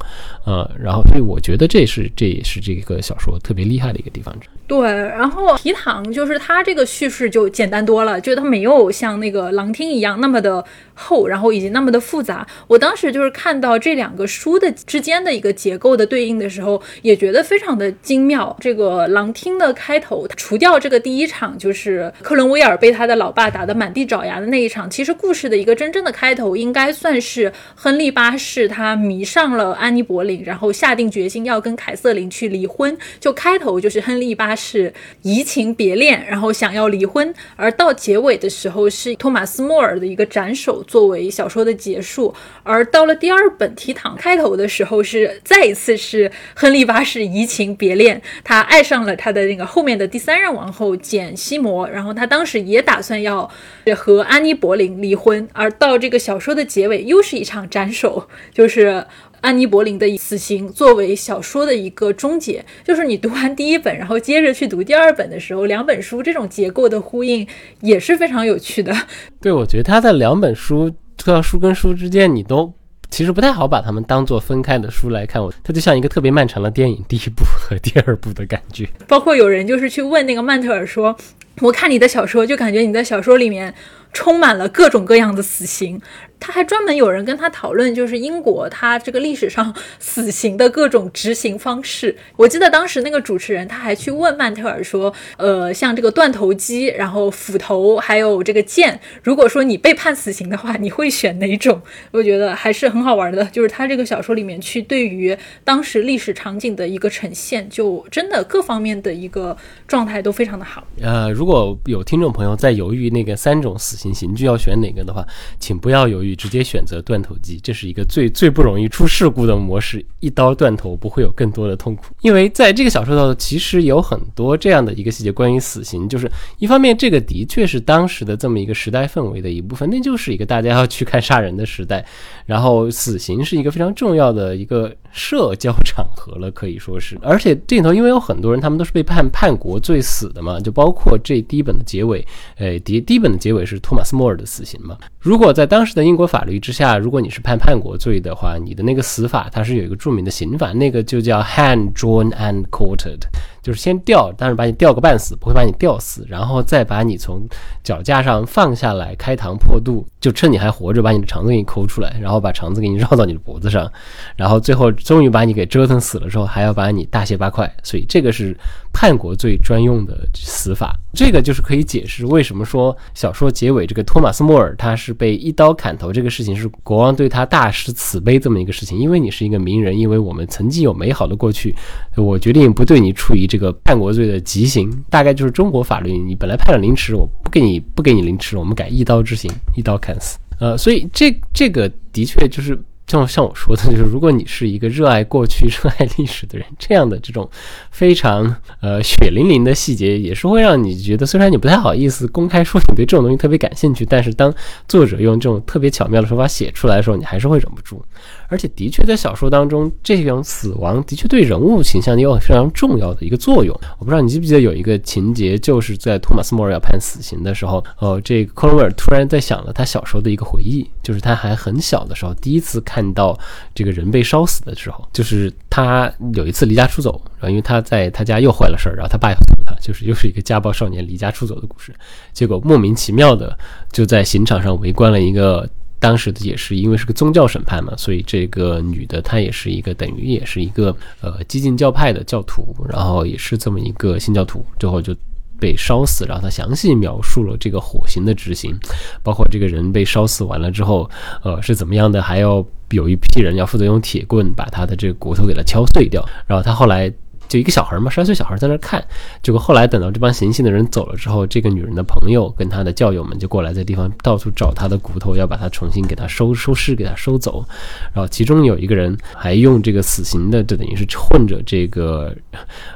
[SPEAKER 2] 呃，然后，所以我觉得这是这也是这个小说特别厉害的一个地方。
[SPEAKER 1] 对，然后皮糖就是它这个叙事就简单多了。就觉得没有像那个《狼厅》一样那么的厚，然后以及那么的复杂。我当时就是看到这两个书的之间的一个结构的对应的时候，也觉得非常的精妙。这个《狼厅》的开头，除掉这个第一场，就是克伦威尔被他的老爸打得满地找牙的那一场，其实故事的一个真正的开头，应该算是亨利八世他迷上了安妮·柏林，然后下定决心要跟凯瑟琳去离婚。就开头就是亨利八世移情别恋，然后想要离婚，而到结尾的时候是托马斯·莫尔的一个斩首作为小说的结束。而到了第二本《提堂》开头的时候，是再一次是亨利八世移情别恋，他爱上了他的那个后面的第三任王后简·西摩，然后他当时也打算要和安妮·柏林离婚。而到这个小说的结尾，又是一场斩首，就是安妮·柏林的死刑作为小说的一个终结。就是你读完第一本，然后接着去读第二本的时候，两本书这种结构的呼应也是非常有趣的。
[SPEAKER 2] 对，我觉得他的两本书。到书跟书之间，你都其实不太好把它们当做分开的书来看，我它就像一个特别漫长的电影，第一部和第二部的感觉。
[SPEAKER 1] 包括有人就是去问那个曼特尔说：“我看你的小说，就感觉你的小说里面充满了各种各样的死刑。”他还专门有人跟他讨论，就是英国他这个历史上 (laughs) 死刑的各种执行方式。我记得当时那个主持人他还去问曼特尔说：“呃，像这个断头机，然后斧头，还有这个剑，如果说你被判死刑的话，你会选哪种？”我觉得还是很好玩的，就是他这个小说里面去对于当时历史场景的一个呈现，就真的各方面的一个状态都非常的好。
[SPEAKER 2] 呃，如果有听众朋友在犹豫那个三种死刑刑具要选哪个的话，请不要犹豫。直接选择断头机，这是一个最最不容易出事故的模式，一刀断头不会有更多的痛苦。因为在这个小说当中，其实有很多这样的一个细节，关于死刑，就是一方面这个的确是当时的这么一个时代氛围的一部分，那就是一个大家要去看杀人的时代，然后死刑是一个非常重要的一个社交场合了，可以说是。而且这里头因为有很多人，他们都是被判叛国罪死的嘛，就包括这第一本的结尾，呃，第第一本的结尾是托马斯·莫尔的死刑嘛。如果在当时的英国法律之下，如果你是判叛国罪的话，你的那个死法它是有一个著名的刑法，那个就叫 hand drawn and quartered。就是先吊，但是把你吊个半死，不会把你吊死，然后再把你从脚架上放下来，开膛破肚，就趁你还活着，把你的肠子给你抠出来，然后把肠子给你绕到你的脖子上，然后最后终于把你给折腾死了之后，还要把你大卸八块。所以这个是叛国罪专用的死法。这个就是可以解释为什么说小说结尾这个托马斯·莫尔他是被一刀砍头，这个事情是国王对他大施慈悲这么一个事情。因为你是一个名人，因为我们曾经有美好的过去，我决定不对你处以这个叛国罪的极刑。大概就是中国法律，你本来判了凌迟，我不给你不给你凌迟，我们改一刀之刑，一刀砍死。呃，所以这这个的确就是。像像我说的，就是如果你是一个热爱过去、(laughs) 热爱历史的人，这样的这种非常呃血淋淋的细节，也是会让你觉得，虽然你不太好意思公开说你对这种东西特别感兴趣，但是当作者用这种特别巧妙的手法写出来的时候，你还是会忍不住。而且，的确在小说当中，这种死亡的确对人物形象也有非常重要的一个作用。我不知道你记不记得有一个情节，就是在托马斯·莫尔要判死刑的时候，哦，这个克伦威尔突然在想了他小时候的一个回忆，就是他还很小的时候，第一次看。看到这个人被烧死的时候，就是他有一次离家出走，然后因为他在他家又坏了？事儿，然后他爸要揍他，就是又是一个家暴少年离家出走的故事。结果莫名其妙的就在刑场上围观了？一个，当时的也是因为是个宗教审判嘛，所以这个女的她也是一个等于也是一个呃激进教派的教徒，然后也是这么一个新教徒，最后就。被烧死，然后他详细描述了这个火刑的执行，包括这个人被烧死完了之后，呃是怎么样的，还要有一批人要负责用铁棍把他的这个骨头给他敲碎掉，然后他后来。就一个小孩嘛，十二岁小孩在那看。结果后来等到这帮行刑的人走了之后，这个女人的朋友跟她的教友们就过来，在地方到处找她的骨头，要把她重新给她收收尸，给她收走。然后其中有一个人还用这个死刑的，就等于是混着这个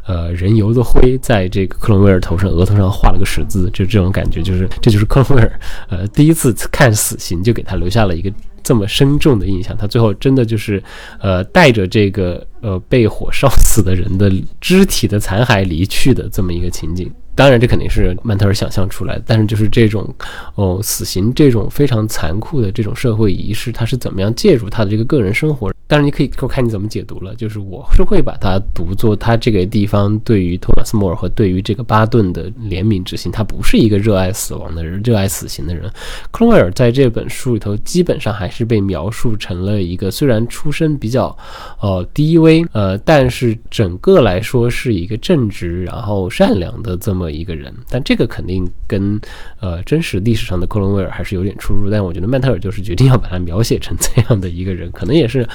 [SPEAKER 2] 呃人油的灰，在这个克伦威尔头上额头上画了个十字，就这种感觉，就是这就是克伦威尔呃第一次看死刑，就给他留下了一个。这么深重的印象，他最后真的就是，呃，带着这个呃被火烧死的人的肢体的残骸离去的这么一个情景。当然，这肯定是曼特尔想象出来的。但是，就是这种，哦，死刑这种非常残酷的这种社会仪式，他是怎么样介入他的这个个人生活？当然，你可以我看你怎么解读了。就是我是会把它读作他这个地方对于托马斯·莫尔和对于这个巴顿的怜悯之心。他不是一个热爱死亡的人，热爱死刑的人。克隆威尔在这本书里头基本上还是被描述成了一个虽然出身比较，呃，低微，呃，但是整个来说是一个正直然后善良的这么。一个人，但这个肯定跟呃真实历史上的克伦威尔还是有点出入。但我觉得曼特尔就是决定要把它描写成这样的一个人，可能也是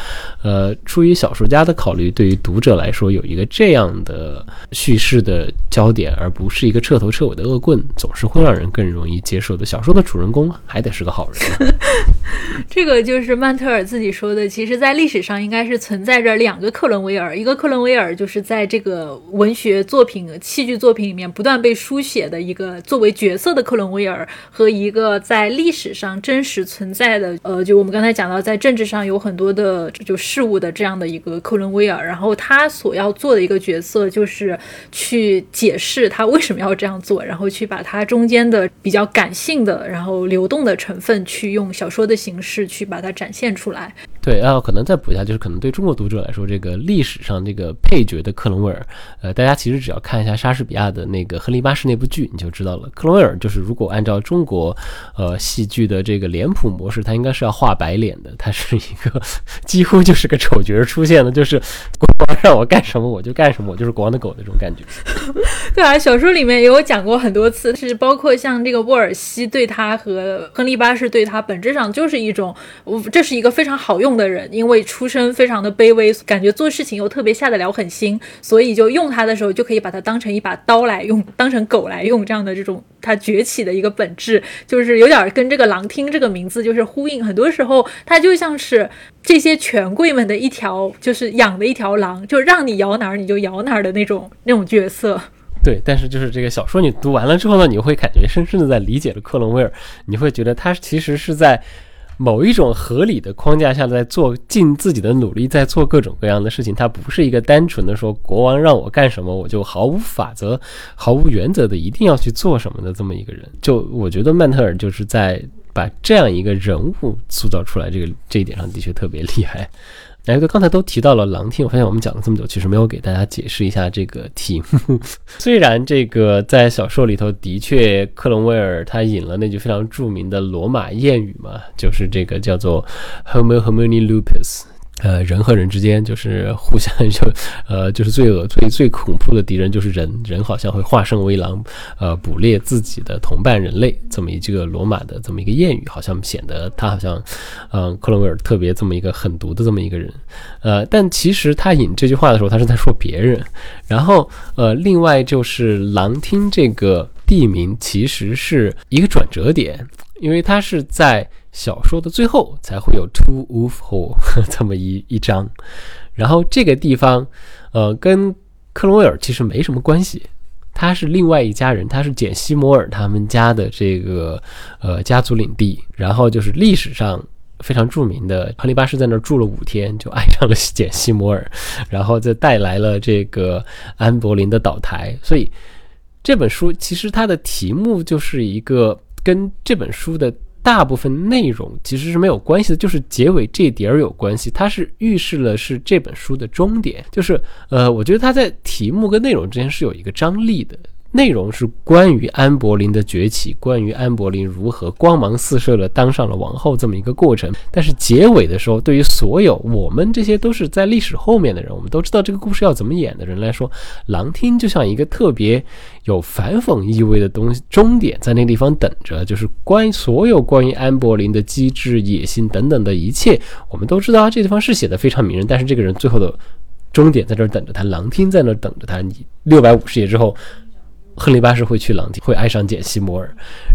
[SPEAKER 2] 呃出于小说家的考虑，对于读者来说有一个这样的叙事的焦点，而不是一个彻头彻尾的恶棍，总是会让人更容易接受的。小说的主人公还得是个好人。(laughs)
[SPEAKER 1] 这个就是曼特尔自己说的。其实，在历史上应该是存在着两个克伦威尔，一个克伦威尔就是在这个文学作品、戏剧作品里面不断。被书写的一个作为角色的克伦威尔和一个在历史上真实存在的，呃，就我们刚才讲到，在政治上有很多的就事物的这样的一个克伦威尔，然后他所要做的一个角色就是去解释他为什么要这样做，然后去把他中间的比较感性的，然后流动的成分，去用小说的形式去把它展现出来。
[SPEAKER 2] 对，然后可能再补一下，就是可能对中国读者来说，这个历史上这个配角的克隆威尔，呃，大家其实只要看一下莎士比亚的那个《亨利八世》那部剧，你就知道了。克隆威尔就是如果按照中国，呃，戏剧的这个脸谱模式，他应该是要画白脸的，他是一个 (laughs) 几乎就是个丑角出现的，就是国王让我干什么我就干什么，我就是国王的狗那种感觉。(laughs)
[SPEAKER 1] 对啊，小说里面也有讲过很多次，是包括像这个沃尔西对他和亨利八世对他，本质上就是一种，这是一个非常好用。的人，因为出身非常的卑微，感觉做事情又特别下得了狠心，所以就用他的时候就可以把它当成一把刀来用，当成狗来用，这样的这种他崛起的一个本质，就是有点跟这个狼听这个名字就是呼应。很多时候，他就像是这些权贵们的一条，就是养的一条狼，就让你咬哪儿你就咬哪儿的那种那种角色。
[SPEAKER 2] 对，但是就是这个小说你读完了之后呢，你会感觉深深的在理解了克伦威尔，你会觉得他其实是在。某一种合理的框架下，在做尽自己的努力，在做各种各样的事情。他不是一个单纯的说国王让我干什么，我就毫无法则、毫无原则的一定要去做什么的这么一个人。就我觉得曼特尔就是在把这样一个人物塑造出来，这个这一点上的确特别厉害。哎，哥，刚才都提到了狼厅，我发现我们讲了这么久，其实没有给大家解释一下这个题目。(laughs) 虽然这个在小说里头的确，克隆威尔他引了那句非常著名的罗马谚语嘛，就是这个叫做 “Homo homini lupus”。呃，人和人之间就是互相就，(laughs) 呃，就是最恶、最最恐怖的敌人就是人，人好像会化身为狼，呃，捕猎自己的同伴人类，这么一个罗马的这么一个谚语，好像显得他好像，嗯，克伦威尔特别这么一个狠毒的这么一个人，呃，但其实他引这句话的时候，他是在说别人。然后，呃，另外就是狼厅这个地名其实是一个转折点，因为它是在。小说的最后才会有 To Wolf Hall 这么一一章，然后这个地方，呃，跟克隆威尔其实没什么关系，他是另外一家人，他是简西摩尔他们家的这个呃家族领地，然后就是历史上非常著名的亨利八世在那儿住了五天，就爱上了简西摩尔，(laughs) 然后就带来了这个安柏林的倒台，所以这本书其实它的题目就是一个跟这本书的。大部分内容其实是没有关系的，就是结尾这点儿有关系。它是预示了是这本书的终点，就是呃，我觉得它在题目跟内容之间是有一个张力的。内容是关于安柏林的崛起，关于安柏林如何光芒四射的当上了王后这么一个过程。但是结尾的时候，对于所有我们这些都是在历史后面的人，我们都知道这个故事要怎么演的人来说，狼厅就像一个特别有反讽意味的东西，终点在那个地方等着，就是关于所有关于安柏林的机智、野心等等的一切，我们都知道啊这地方是写的非常迷人。但是这个人最后的终点在这儿等着他，狼厅在那儿等着他。你六百五十页之后。亨利八世会去朗廷，会爱上简·西摩尔，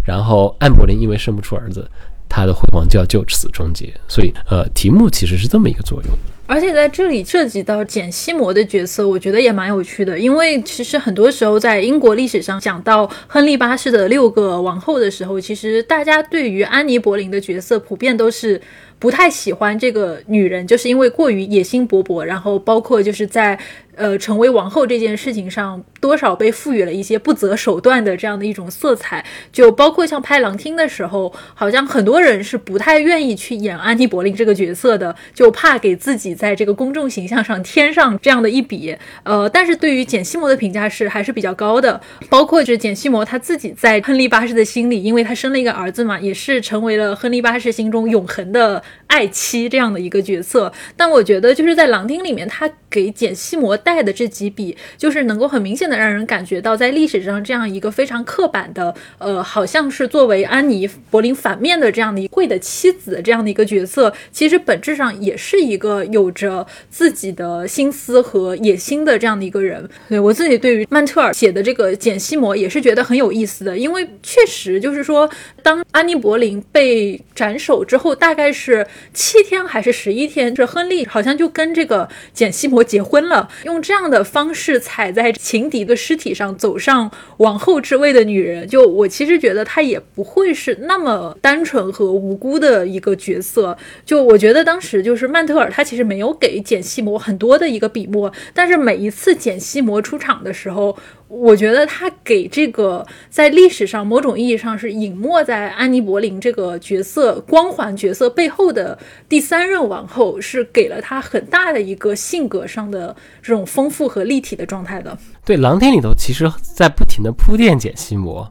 [SPEAKER 2] 然后安柏林因为生不出儿子，他的辉煌就要就此终结。所以，呃，题目其实是这么一个作用。
[SPEAKER 1] 而且在这里涉及到简·西摩的角色，我觉得也蛮有趣的，因为其实很多时候在英国历史上讲到亨利八世的六个王后的时候，其实大家对于安妮·柏林的角色普遍都是。不太喜欢这个女人，就是因为过于野心勃勃，然后包括就是在。呃，成为王后这件事情上，多少被赋予了一些不择手段的这样的一种色彩，就包括像拍《狼厅》的时候，好像很多人是不太愿意去演安妮·柏林这个角色的，就怕给自己在这个公众形象上添上这样的一笔。呃，但是对于简·西摩的评价是还是比较高的，包括就是简·西摩他自己在亨利八世的心里，因为他生了一个儿子嘛，也是成为了亨利八世心中永恒的爱妻这样的一个角色。但我觉得就是在《狼厅》里面，他给简·西摩。带的这几笔，就是能够很明显的让人感觉到，在历史上这样一个非常刻板的，呃，好像是作为安妮·柏林反面的这样的一贵的妻子这样的一个角色，其实本质上也是一个有着自己的心思和野心的这样的一个人。对我自己对于曼特尔写的这个简·西摩也是觉得很有意思的，因为确实就是说，当安妮·柏林被斩首之后，大概是七天还是十一天，这亨利好像就跟这个简·西摩结婚了。用这样的方式踩在情敌的尸体上走上王后之位的女人，就我其实觉得她也不会是那么单纯和无辜的一个角色。就我觉得当时就是曼特尔，他其实没有给简·西摩很多的一个笔墨，但是每一次简·西摩出场的时候。我觉得他给这个在历史上某种意义上是隐没在安妮·柏林这个角色光环角色背后的第三任王后，是给了他很大的一个性格上的这种丰富和立体的状态的。
[SPEAKER 2] 对，《狼天》里头其实在不停的铺垫简·西摩，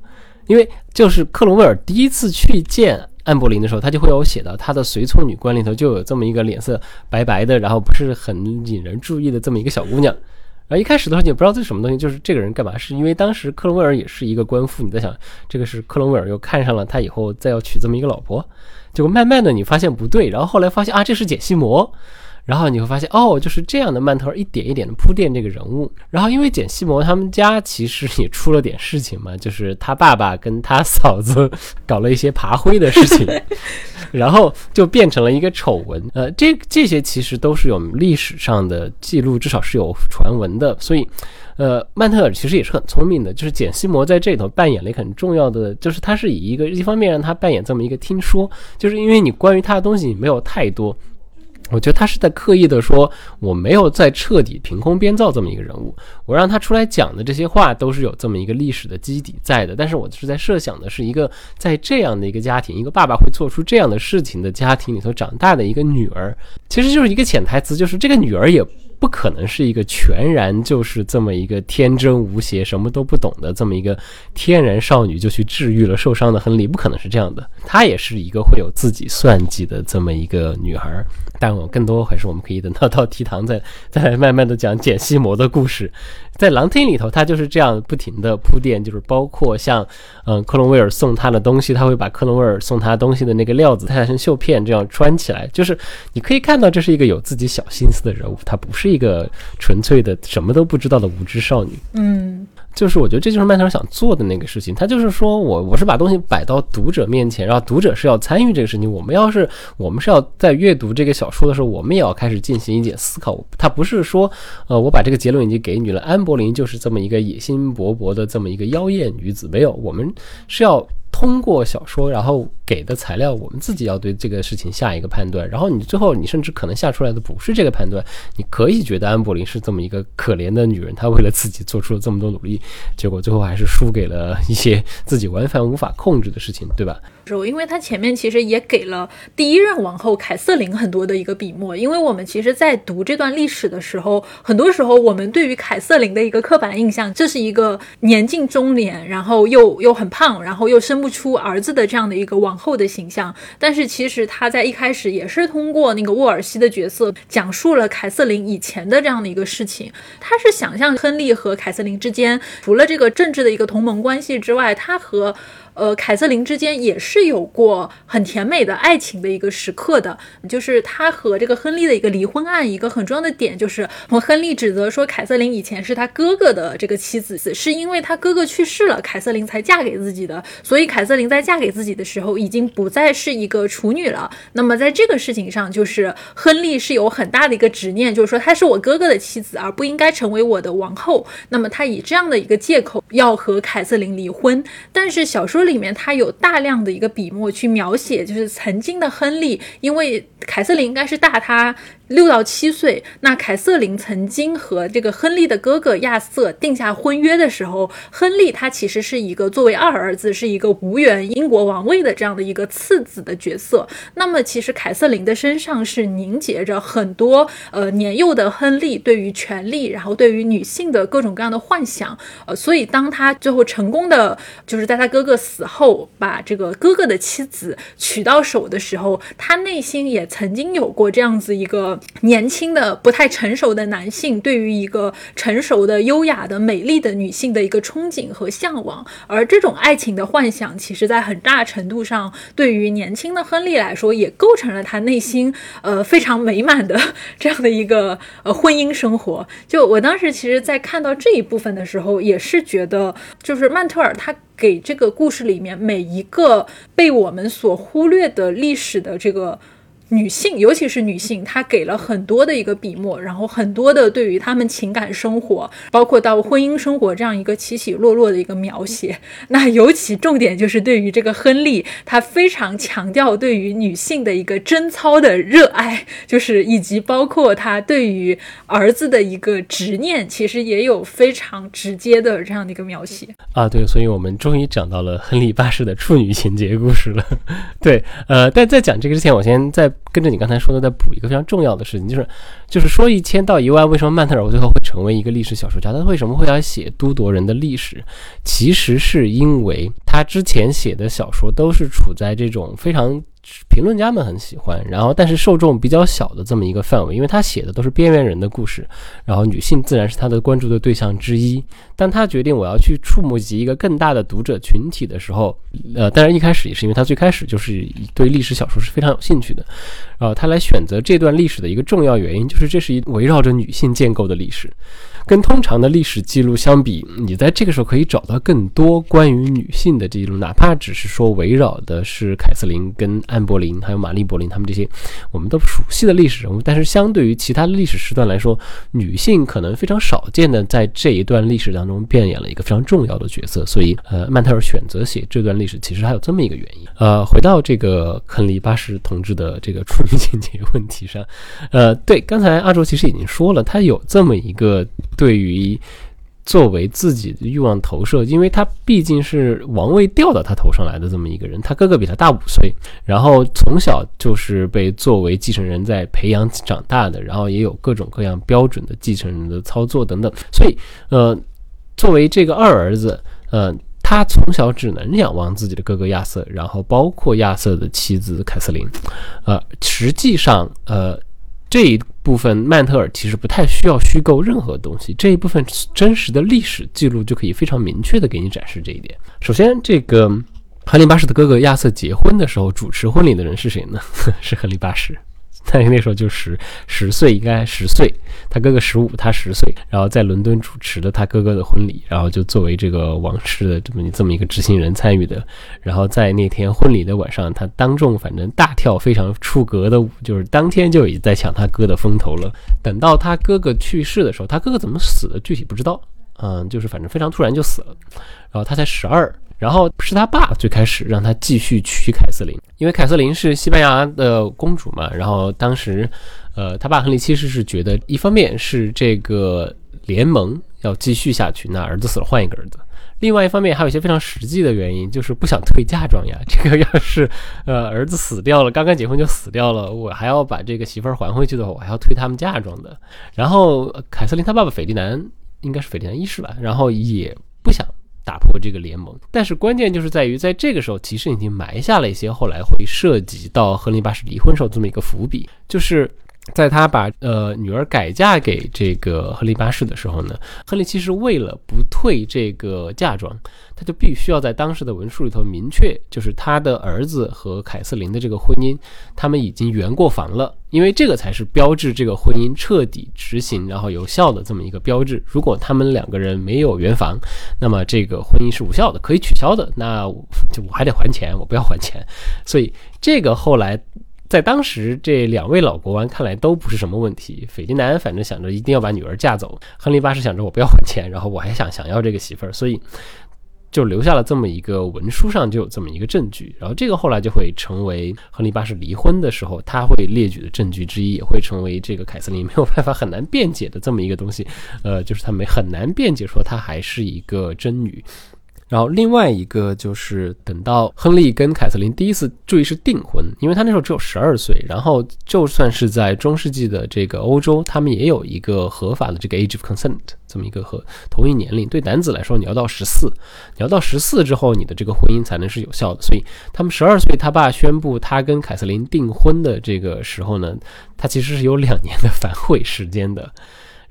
[SPEAKER 2] 因为就是克隆威尔第一次去见安柏林的时候，他就会有写到他的随从女官里头就有这么一个脸色白白的，然后不是很引人注意的这么一个小姑娘。啊一开始的时候，你不知道这是什么东西，就是这个人干嘛？是因为当时克隆威尔也是一个官夫，你在想，这个是克隆威尔又看上了他以后再要娶这么一个老婆，结果慢慢的你发现不对，然后后来发现啊，这是简西摩。然后你会发现，哦，就是这样的曼特尔一点一点的铺垫这个人物。然后因为简西摩他们家其实也出了点事情嘛，就是他爸爸跟他嫂子搞了一些爬灰的事情，(laughs) 然后就变成了一个丑闻。呃，这这些其实都是有历史上的记录，至少是有传闻的。所以，呃，曼特尔其实也是很聪明的，就是简西摩在这里头扮演了一个很重要的，就是他是以一个一方面让他扮演这么一个听说，就是因为你关于他的东西没有太多。我觉得他是在刻意的说，我没有在彻底凭空编造这么一个人物，我让他出来讲的这些话都是有这么一个历史的基底在的。但是我是在设想的是一个在这样的一个家庭，一个爸爸会做出这样的事情的家庭里头长大的一个女儿，其实就是一个潜台词，就是这个女儿也。不可能是一个全然就是这么一个天真无邪、什么都不懂的这么一个天然少女，就去治愈了受伤的亨利，不可能是这样的。她也是一个会有自己算计的这么一个女孩。但我更多还是我们可以等到到提堂再再慢慢的讲简西摩的故事。在狼厅里头，他就是这样不停的铺垫，就是包括像嗯克隆威尔送他的东西，他会把克隆威尔送他东西的那个料子太成绣片这样穿起来，就是你可以看到这是一个有自己小心思的人物，他不是一个纯粹的什么都不知道的无知少女。
[SPEAKER 1] 嗯。
[SPEAKER 2] 就是我觉得这就是麦特尔想做的那个事情，他就是说我我是把东西摆到读者面前，然后读者是要参与这个事情。我们要是我们是要在阅读这个小说的时候，我们也要开始进行一点思考。他不是说，呃，我把这个结论已经给你了，安柏林就是这么一个野心勃勃的这么一个妖艳女子，没有，我们是要。通过小说，然后给的材料，我们自己要对这个事情下一个判断。然后你最后，你甚至可能下出来的不是这个判断。你可以觉得安柏林是这么一个可怜的女人，她为了自己做出了这么多努力，结果最后还是输给了一些自己完全无法控制的事情，对吧？
[SPEAKER 1] 因为他前面其实也给了第一任王后凯瑟琳很多的一个笔墨，因为我们其实，在读这段历史的时候，很多时候我们对于凯瑟琳的一个刻板印象，这是一个年近中年，然后又又很胖，然后又生不出儿子的这样的一个王后的形象。但是其实他在一开始也是通过那个沃尔西的角色，讲述了凯瑟琳以前的这样的一个事情。他是想象亨利和凯瑟琳之间，除了这个政治的一个同盟关系之外，他和呃，凯瑟琳之间也是有过很甜美的爱情的一个时刻的，就是他和这个亨利的一个离婚案，一个很重要的点就是，亨利指责说凯瑟琳以前是他哥哥的这个妻子，是因为他哥哥去世了，凯瑟琳才嫁给自己的，所以凯瑟琳在嫁给自己的时候已经不再是一个处女了。那么在这个事情上，就是亨利是有很大的一个执念，就是说她是我哥哥的妻子，而不应该成为我的王后。那么他以这样的一个借口要和凯瑟琳离婚，但是小说。这里面他有大量的一个笔墨去描写，就是曾经的亨利，因为凯瑟琳应该是大他。六到七岁，那凯瑟琳曾经和这个亨利的哥哥亚瑟定下婚约的时候，亨利他其实是一个作为二儿子，是一个无缘英国王位的这样的一个次子的角色。那么其实凯瑟琳的身上是凝结着很多呃年幼的亨利对于权力，然后对于女性的各种各样的幻想。呃，所以当他最后成功的就是在他哥哥死后把这个哥哥的妻子娶到手的时候，他内心也曾经有过这样子一个。年轻的不太成熟的男性对于一个成熟的、优雅的、美丽的女性的一个憧憬和向往，而这种爱情的幻想，其实在很大程度上对于年轻的亨利来说，也构成了他内心 (laughs) 呃非常美满的这样的一个呃婚姻生活。就我当时其实，在看到这一部分的时候，也是觉得，就是曼特尔他给这个故事里面每一个被我们所忽略的历史的这个。女性，尤其是女性，她给了很多的一个笔墨，然后很多的对于她们情感生活，包括到婚姻生活这样一个起起落落的一个描写。(laughs) 那尤其重点就是对于这个亨利，他非常强调对于女性的一个贞操的热爱，就是以及包括他对于儿子的一个执念，其实也有非常直接的这样的一个描写
[SPEAKER 2] 啊。对，所以我们终于讲到了亨利八世的处女情节故事了。(laughs) 对，呃，但在讲这个之前，我先在。跟着你刚才说的，再补一个非常重要的事情，就是，就是说一千到一万，为什么曼特尔最后会成为一个历史小说家？他为什么会来写都铎人的历史？其实是因为他之前写的小说都是处在这种非常。评论家们很喜欢，然后但是受众比较小的这么一个范围，因为他写的都是边缘人的故事，然后女性自然是他的关注的对象之一。当他决定我要去触目及一个更大的读者群体的时候，呃，当然一开始也是因为他最开始就是对历史小说是非常有兴趣的，然后他来选择这段历史的一个重要原因就是这是一围绕着女性建构的历史。跟通常的历史记录相比，你在这个时候可以找到更多关于女性的记录，哪怕只是说围绕的是凯瑟琳、跟安柏林还有玛丽柏林他们这些我们都熟悉的历史人物。但是相对于其他历史时段来说，女性可能非常少见的在这一段历史当中扮演了一个非常重要的角色。所以，呃，曼特尔选择写这段历史，其实还有这么一个原因。呃，回到这个亨利八世同志的这个处女情节问题上，呃，对，刚才阿卓其实已经说了，他有这么一个。对于作为自己的欲望投射，因为他毕竟是王位掉到他头上来的这么一个人，他哥哥比他大五岁，然后从小就是被作为继承人在培养长大的，然后也有各种各样标准的继承人的操作等等，所以，呃，作为这个二儿子，呃，他从小只能仰望自己的哥哥亚瑟，然后包括亚瑟的妻子凯瑟琳，呃，实际上，呃。这一部分曼特尔其实不太需要虚构任何东西，这一部分真实的历史记录就可以非常明确的给你展示这一点。首先，这个 (laughs) 亨利八世的哥哥亚瑟结婚的时候，主持婚礼的人是谁呢？(laughs) 是亨利八世。他那时候就十十岁，应该十岁，他哥哥十五，他十岁，然后在伦敦主持了他哥哥的婚礼，然后就作为这个王室的这么这么一个执行人参与的，然后在那天婚礼的晚上，他当众反正大跳非常出格的舞，就是当天就已经在抢他哥的风头了。等到他哥哥去世的时候，他哥哥怎么死的具体不知道，嗯，就是反正非常突然就死了，然后他才十二。然后是他爸最开始让他继续娶凯瑟琳，因为凯瑟琳是西班牙的公主嘛。然后当时，呃，他爸亨利七世是觉得，一方面是这个联盟要继续下去，那儿子死了换一个儿子；另外一方面还有一些非常实际的原因，就是不想退嫁妆呀。这个要是呃儿子死掉了，刚刚结婚就死掉了，我还要把这个媳妇儿还回去的话，我还要退他们嫁妆的。然后凯瑟琳他爸爸斐迪南应该是斐迪南一世吧，然后也不想。打破这个联盟，但是关键就是在于，在这个时候，其实已经埋下了一些后来会涉及到亨利八世离婚时候这么一个伏笔，就是。在他把呃女儿改嫁给这个亨利八世的时候呢，亨利其实为了不退这个嫁妆，他就必须要在当时的文书里头明确，就是他的儿子和凯瑟琳的这个婚姻，他们已经圆过房了，因为这个才是标志这个婚姻彻底执行然后有效的这么一个标志。如果他们两个人没有圆房，那么这个婚姻是无效的，可以取消的。那就我还得还钱，我不要还钱。所以这个后来。在当时，这两位老国王看来都不是什么问题。斐迪南反正想着一定要把女儿嫁走，亨利八世想着我不要还钱，然后我还想想要这个媳妇儿，所以就留下了这么一个文书上就有这么一个证据，然后这个后来就会成为亨利八世离婚的时候他会列举的证据之一，也会成为这个凯瑟琳没有办法很难辩解的这么一个东西。呃，就是他没很难辩解说她还是一个真女。然后另外一个就是等到亨利跟凯瑟琳第一次注意是订婚，因为他那时候只有十二岁。然后就算是在中世纪的这个欧洲，他们也有一个合法的这个 age of consent 这么一个和同意年龄。对男子来说，你要到十四，你要到十四之后，你的这个婚姻才能是有效的。所以他们十二岁，他爸宣布他跟凯瑟琳订婚的这个时候呢，他其实是有两年的反悔时间的。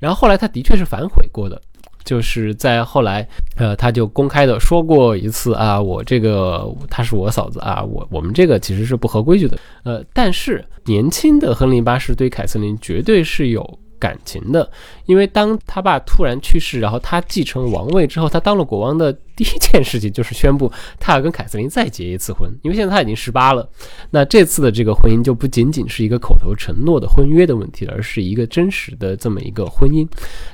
[SPEAKER 2] 然后后来他的确是反悔过的。就是在后来，呃，他就公开的说过一次啊，我这个他是我嫂子啊，我我们这个其实是不合规矩的，呃，但是年轻的亨利八世对凯瑟琳绝对是有感情的，因为当他爸突然去世，然后他继承王位之后，他当了国王的。第一件事情就是宣布他要跟凯瑟琳再结一次婚，因为现在他已经十八了。那这次的这个婚姻就不仅仅是一个口头承诺的婚约的问题了，而是一个真实的这么一个婚姻。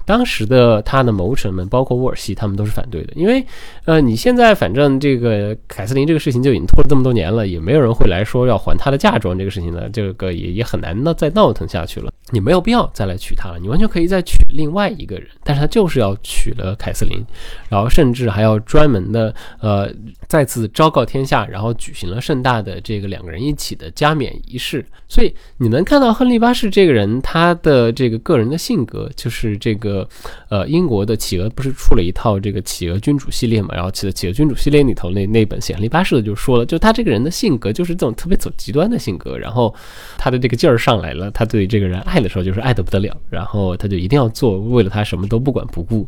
[SPEAKER 2] 当时的他的谋臣们，包括沃尔西，他们都是反对的，因为呃，你现在反正这个凯瑟琳这个事情就已经拖了这么多年了，也没有人会来说要还他的嫁妆这个事情呢，这个也也很难呢再闹腾下去了。你没有必要再来娶她了，你完全可以再娶另外一个人，但是他就是要娶了凯瑟琳，然后甚至还要。专专门的呃，再次昭告天下，然后举行了盛大的这个两个人一起的加冕仪式。所以你能看到亨利八世这个人，他的这个个人的性格，就是这个呃，英国的企鹅不是出了一套这个企鹅君主系列嘛？然后企鹅企鹅君主系列里头那那本写亨利八世的就说了，就他这个人的性格就是这种特别走极端的性格，然后他的这个劲儿上来了，他对这个人爱的时候就是爱得不得了，然后他就一定要做，为了他什么都不管不顾。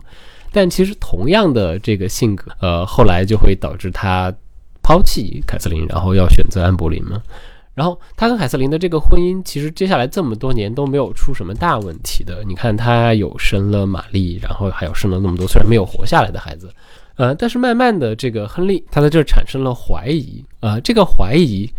[SPEAKER 2] 但其实同样的这个性格，呃，后来就会导致他抛弃凯瑟琳，然后要选择安柏林嘛。然后他跟凯瑟琳的这个婚姻，其实接下来这么多年都没有出什么大问题的。你看，他有生了玛丽，然后还有生了那么多虽然没有活下来的孩子，呃，但是慢慢的这个亨利，他在这儿产生了怀疑，呃，这个怀疑。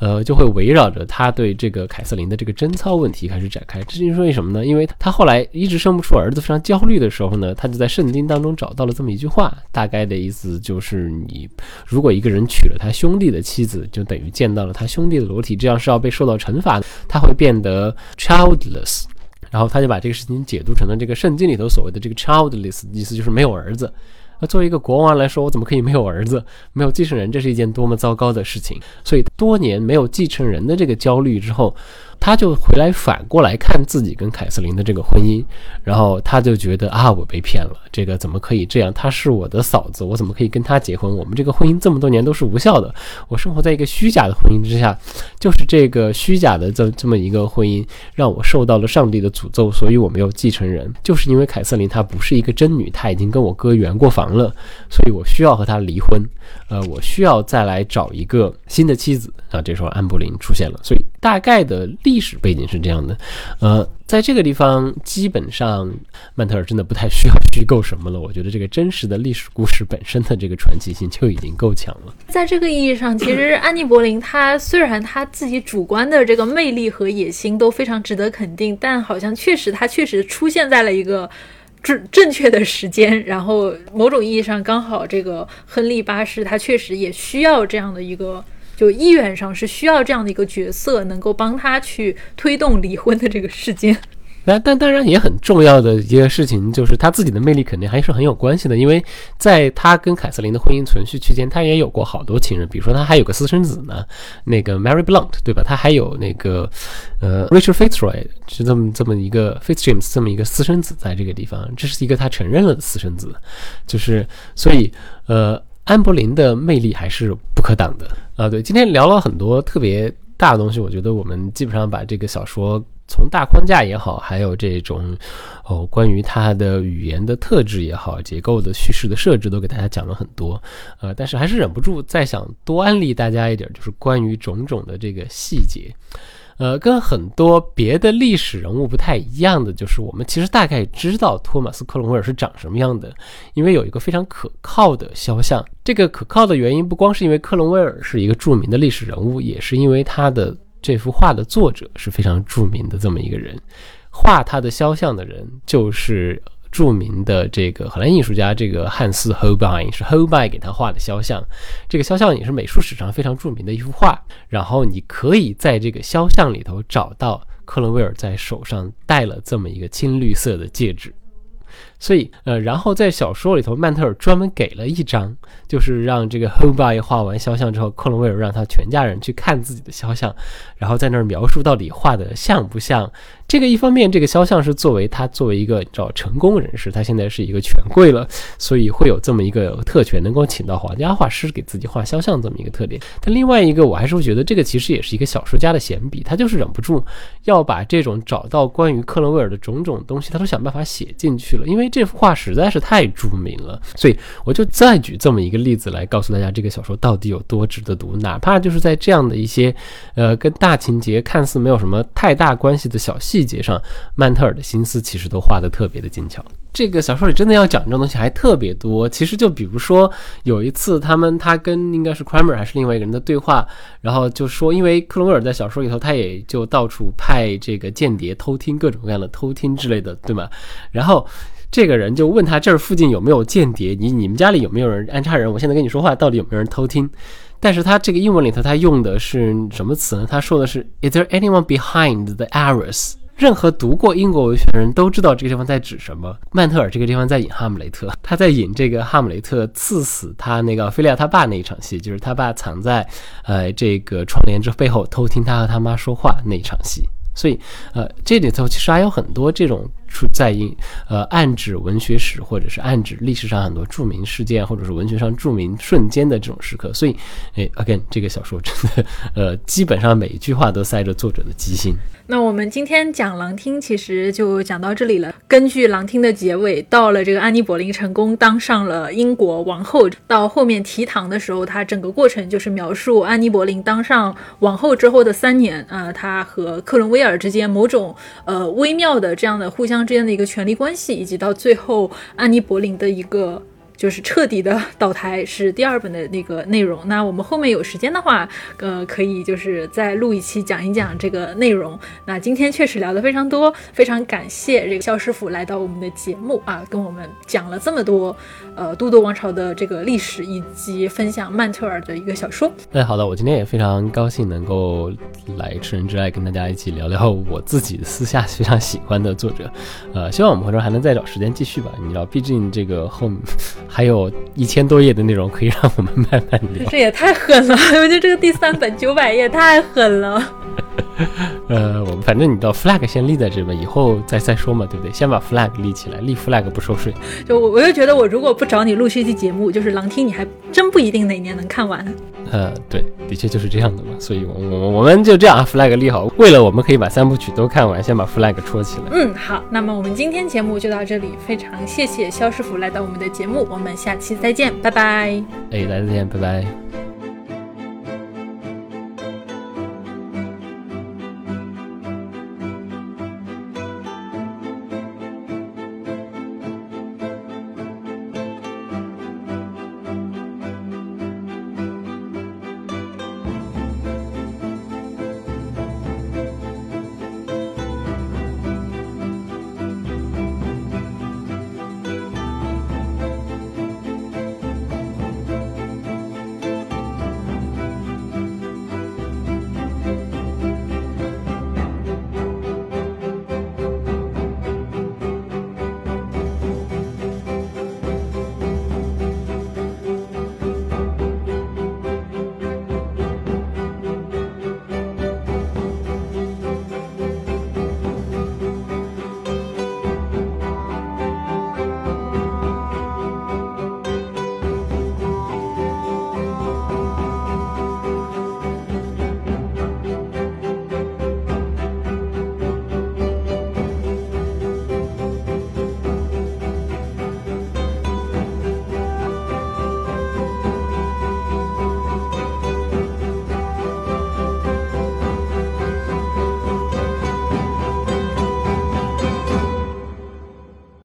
[SPEAKER 2] 呃，就会围绕着他对这个凯瑟琳的这个贞操问题开始展开。这是为什么呢？因为他后来一直生不出儿子，非常焦虑的时候呢，他就在圣经当中找到了这么一句话，大概的意思就是：你如果一个人娶了他兄弟的妻子，就等于见到了他兄弟的裸体，这样是要被受到惩罚的。他会变得 childless，然后他就把这个事情解读成了这个圣经里头所谓的这个 childless，意思就是没有儿子。那作为一个国王来说，我怎么可以没有儿子、没有继承人？这是一件多么糟糕的事情！所以多年没有继承人的这个焦虑之后。他就回来反过来看自己跟凯瑟琳的这个婚姻，然后他就觉得啊，我被骗了，这个怎么可以这样？她是我的嫂子，我怎么可以跟她结婚？我们这个婚姻这么多年都是无效的，我生活在一个虚假的婚姻之下，就是这个虚假的这这么一个婚姻让我受到了上帝的诅咒，所以我没有继承人，就是因为凯瑟琳她不是一个真女，她已经跟我哥圆过房了，所以我需要和她离婚，呃，我需要再来找一个新的妻子啊。这时候安布林出现了，所以大概的。历史背景是这样的，呃，在这个地方，基本上曼特尔真的不太需要虚构什么了。我觉得这个真实的历史故事本身的这个传奇性就已经够强了。
[SPEAKER 1] 在这个意义上，其实安妮·柏林她虽然她自己主观的这个魅力和野心都非常值得肯定，但好像确实她确实出现在了一个正正确的时间，然后某种意义上刚好这个亨利八世他确实也需要这样的一个。就意愿上是需要这样的一个角色，能够帮他去推动离婚的这个事件。(laughs)
[SPEAKER 2] 那但当然也很重要的一个事情，就是他自己的魅力肯定还是很有关系的。因为在他跟凯瑟琳的婚姻存续期间，他也有过好多情人，比如说他还有个私生子呢，那个 Mary Blunt，对吧？他还有那个呃 Richard Fitzroy，是这么这么一个 Fitzjames 这么一个私生子在这个地方，这是一个他承认了的私生子，就是所以呃。安柏林的魅力还是不可挡的啊！对，今天聊了很多特别大的东西，我觉得我们基本上把这个小说从大框架也好，还有这种哦关于它的语言的特质也好，结构的叙事的设置都给大家讲了很多，呃，但是还是忍不住再想多安利大家一点，就是关于种种的这个细节。呃，跟很多别的历史人物不太一样的，就是我们其实大概知道托马斯·克隆威尔是长什么样的，因为有一个非常可靠的肖像。这个可靠的原因不光是因为克隆威尔是一个著名的历史人物，也是因为他的这幅画的作者是非常著名的这么一个人。画他的肖像的人就是著名的这个荷兰艺术家这个汉斯·霍拜是 h 拜给他画的肖像，这个肖像也是美术史上非常著名的一幅画。然后你可以在这个肖像里头找到克伦威尔在手上戴了这么一个青绿色的戒指。所以，呃，然后在小说里头，曼特尔专门给了一张，就是让这个 Holbein 画完肖像之后，克伦威尔让他全家人去看自己的肖像，然后在那儿描述到底画的像不像。这个一方面，这个肖像是作为他作为一个找成功人士，他现在是一个权贵了，所以会有这么一个特权，能够请到皇家画师给自己画肖像这么一个特点。但另外一个，我还是会觉得这个其实也是一个小说家的闲笔，他就是忍不住要把这种找到关于克伦威尔的种种东西，他都想办法写进去了，因为这幅画实在是太著名了。所以我就再举这么一个例子来告诉大家，这个小说到底有多值得读，哪怕就是在这样的一些，呃，跟大情节看似没有什么太大关系的小细。节上，曼特尔的心思其实都画得特别的精巧。这个小说里真的要讲这种东西还特别多。其实就比如说有一次，他们他跟应该是 Kramer 还是另外一个人的对话，然后就说，因为克伦威尔在小说里头，他也就到处派这个间谍偷听各种各样的偷听之类的，对吗？然后这个人就问他这儿附近有没有间谍？你你们家里有没有人安插人？我现在跟你说话，到底有没有人偷听？但是他这个英文里头他用的是什么词呢？他说的是 Is there anyone behind the arrows？任何读过英国文学的人都知道这个地方在指什么。曼特尔这个地方在引哈姆雷特，他在引这个哈姆雷特刺死他那个菲利亚他爸那一场戏，就是他爸藏在呃这个窗帘之背后偷听他和他妈说话那一场戏。所以，呃，这里头其实还有很多这种出在印，呃，暗指文学史或者是暗指历史上很多著名事件，或者是文学上著名瞬间的这种时刻。所以，哎，again，这个小说真的，呃，基本上每一句话都塞着作者的机心。
[SPEAKER 1] 那我们今天讲狼厅，其实就讲到这里了。根据狼厅的结尾，到了这个安妮·柏林成功当上了英国王后，到后面提堂的时候，他整个过程就是描述安妮·柏林当上王后之后的三年，啊，她和克伦威尔之间某种呃微妙的这样的互相之间的一个权力关系，以及到最后安妮·柏林的一个。就是彻底的倒台是第二本的那个内容。那我们后面有时间的话，呃，可以就是再录一期讲一讲这个内容。那今天确实聊得非常多，非常感谢这个肖师傅来到我们的节目啊，跟我们讲了这么多，呃，都铎王朝的这个历史以及分享曼特尔的一个小说。
[SPEAKER 2] 哎，好的，我今天也非常高兴能够来《吃人之爱》跟大家一起聊聊我自己私下非常喜欢的作者。呃，希望我们回头还能再找时间继续吧。你知道，毕竟这个后。还有一千多页的内容可以让我们慢慢聊，
[SPEAKER 1] 这也太狠了！我觉得这个第三本九百页太狠了。(laughs)
[SPEAKER 2] 呃，我们反正你到 flag 先立在这吧，以后再再说嘛，对不对？先把 flag 立起来，立 flag 不收税。
[SPEAKER 1] 就我，我就觉得我如果不找你录这期节目，就是狼听，你还真不一定哪年能看完。
[SPEAKER 2] 呃，对，的确就是这样的嘛。所以，我我我们就这样啊 flag 立好，为了我们可以把三部曲都看完，先把 flag 戳起来。
[SPEAKER 1] 嗯，好，那么我们今天节目就到这里，非常谢谢肖师傅来到我们的节目，我们下期再见，拜拜。
[SPEAKER 2] 哎，大家再见，拜拜。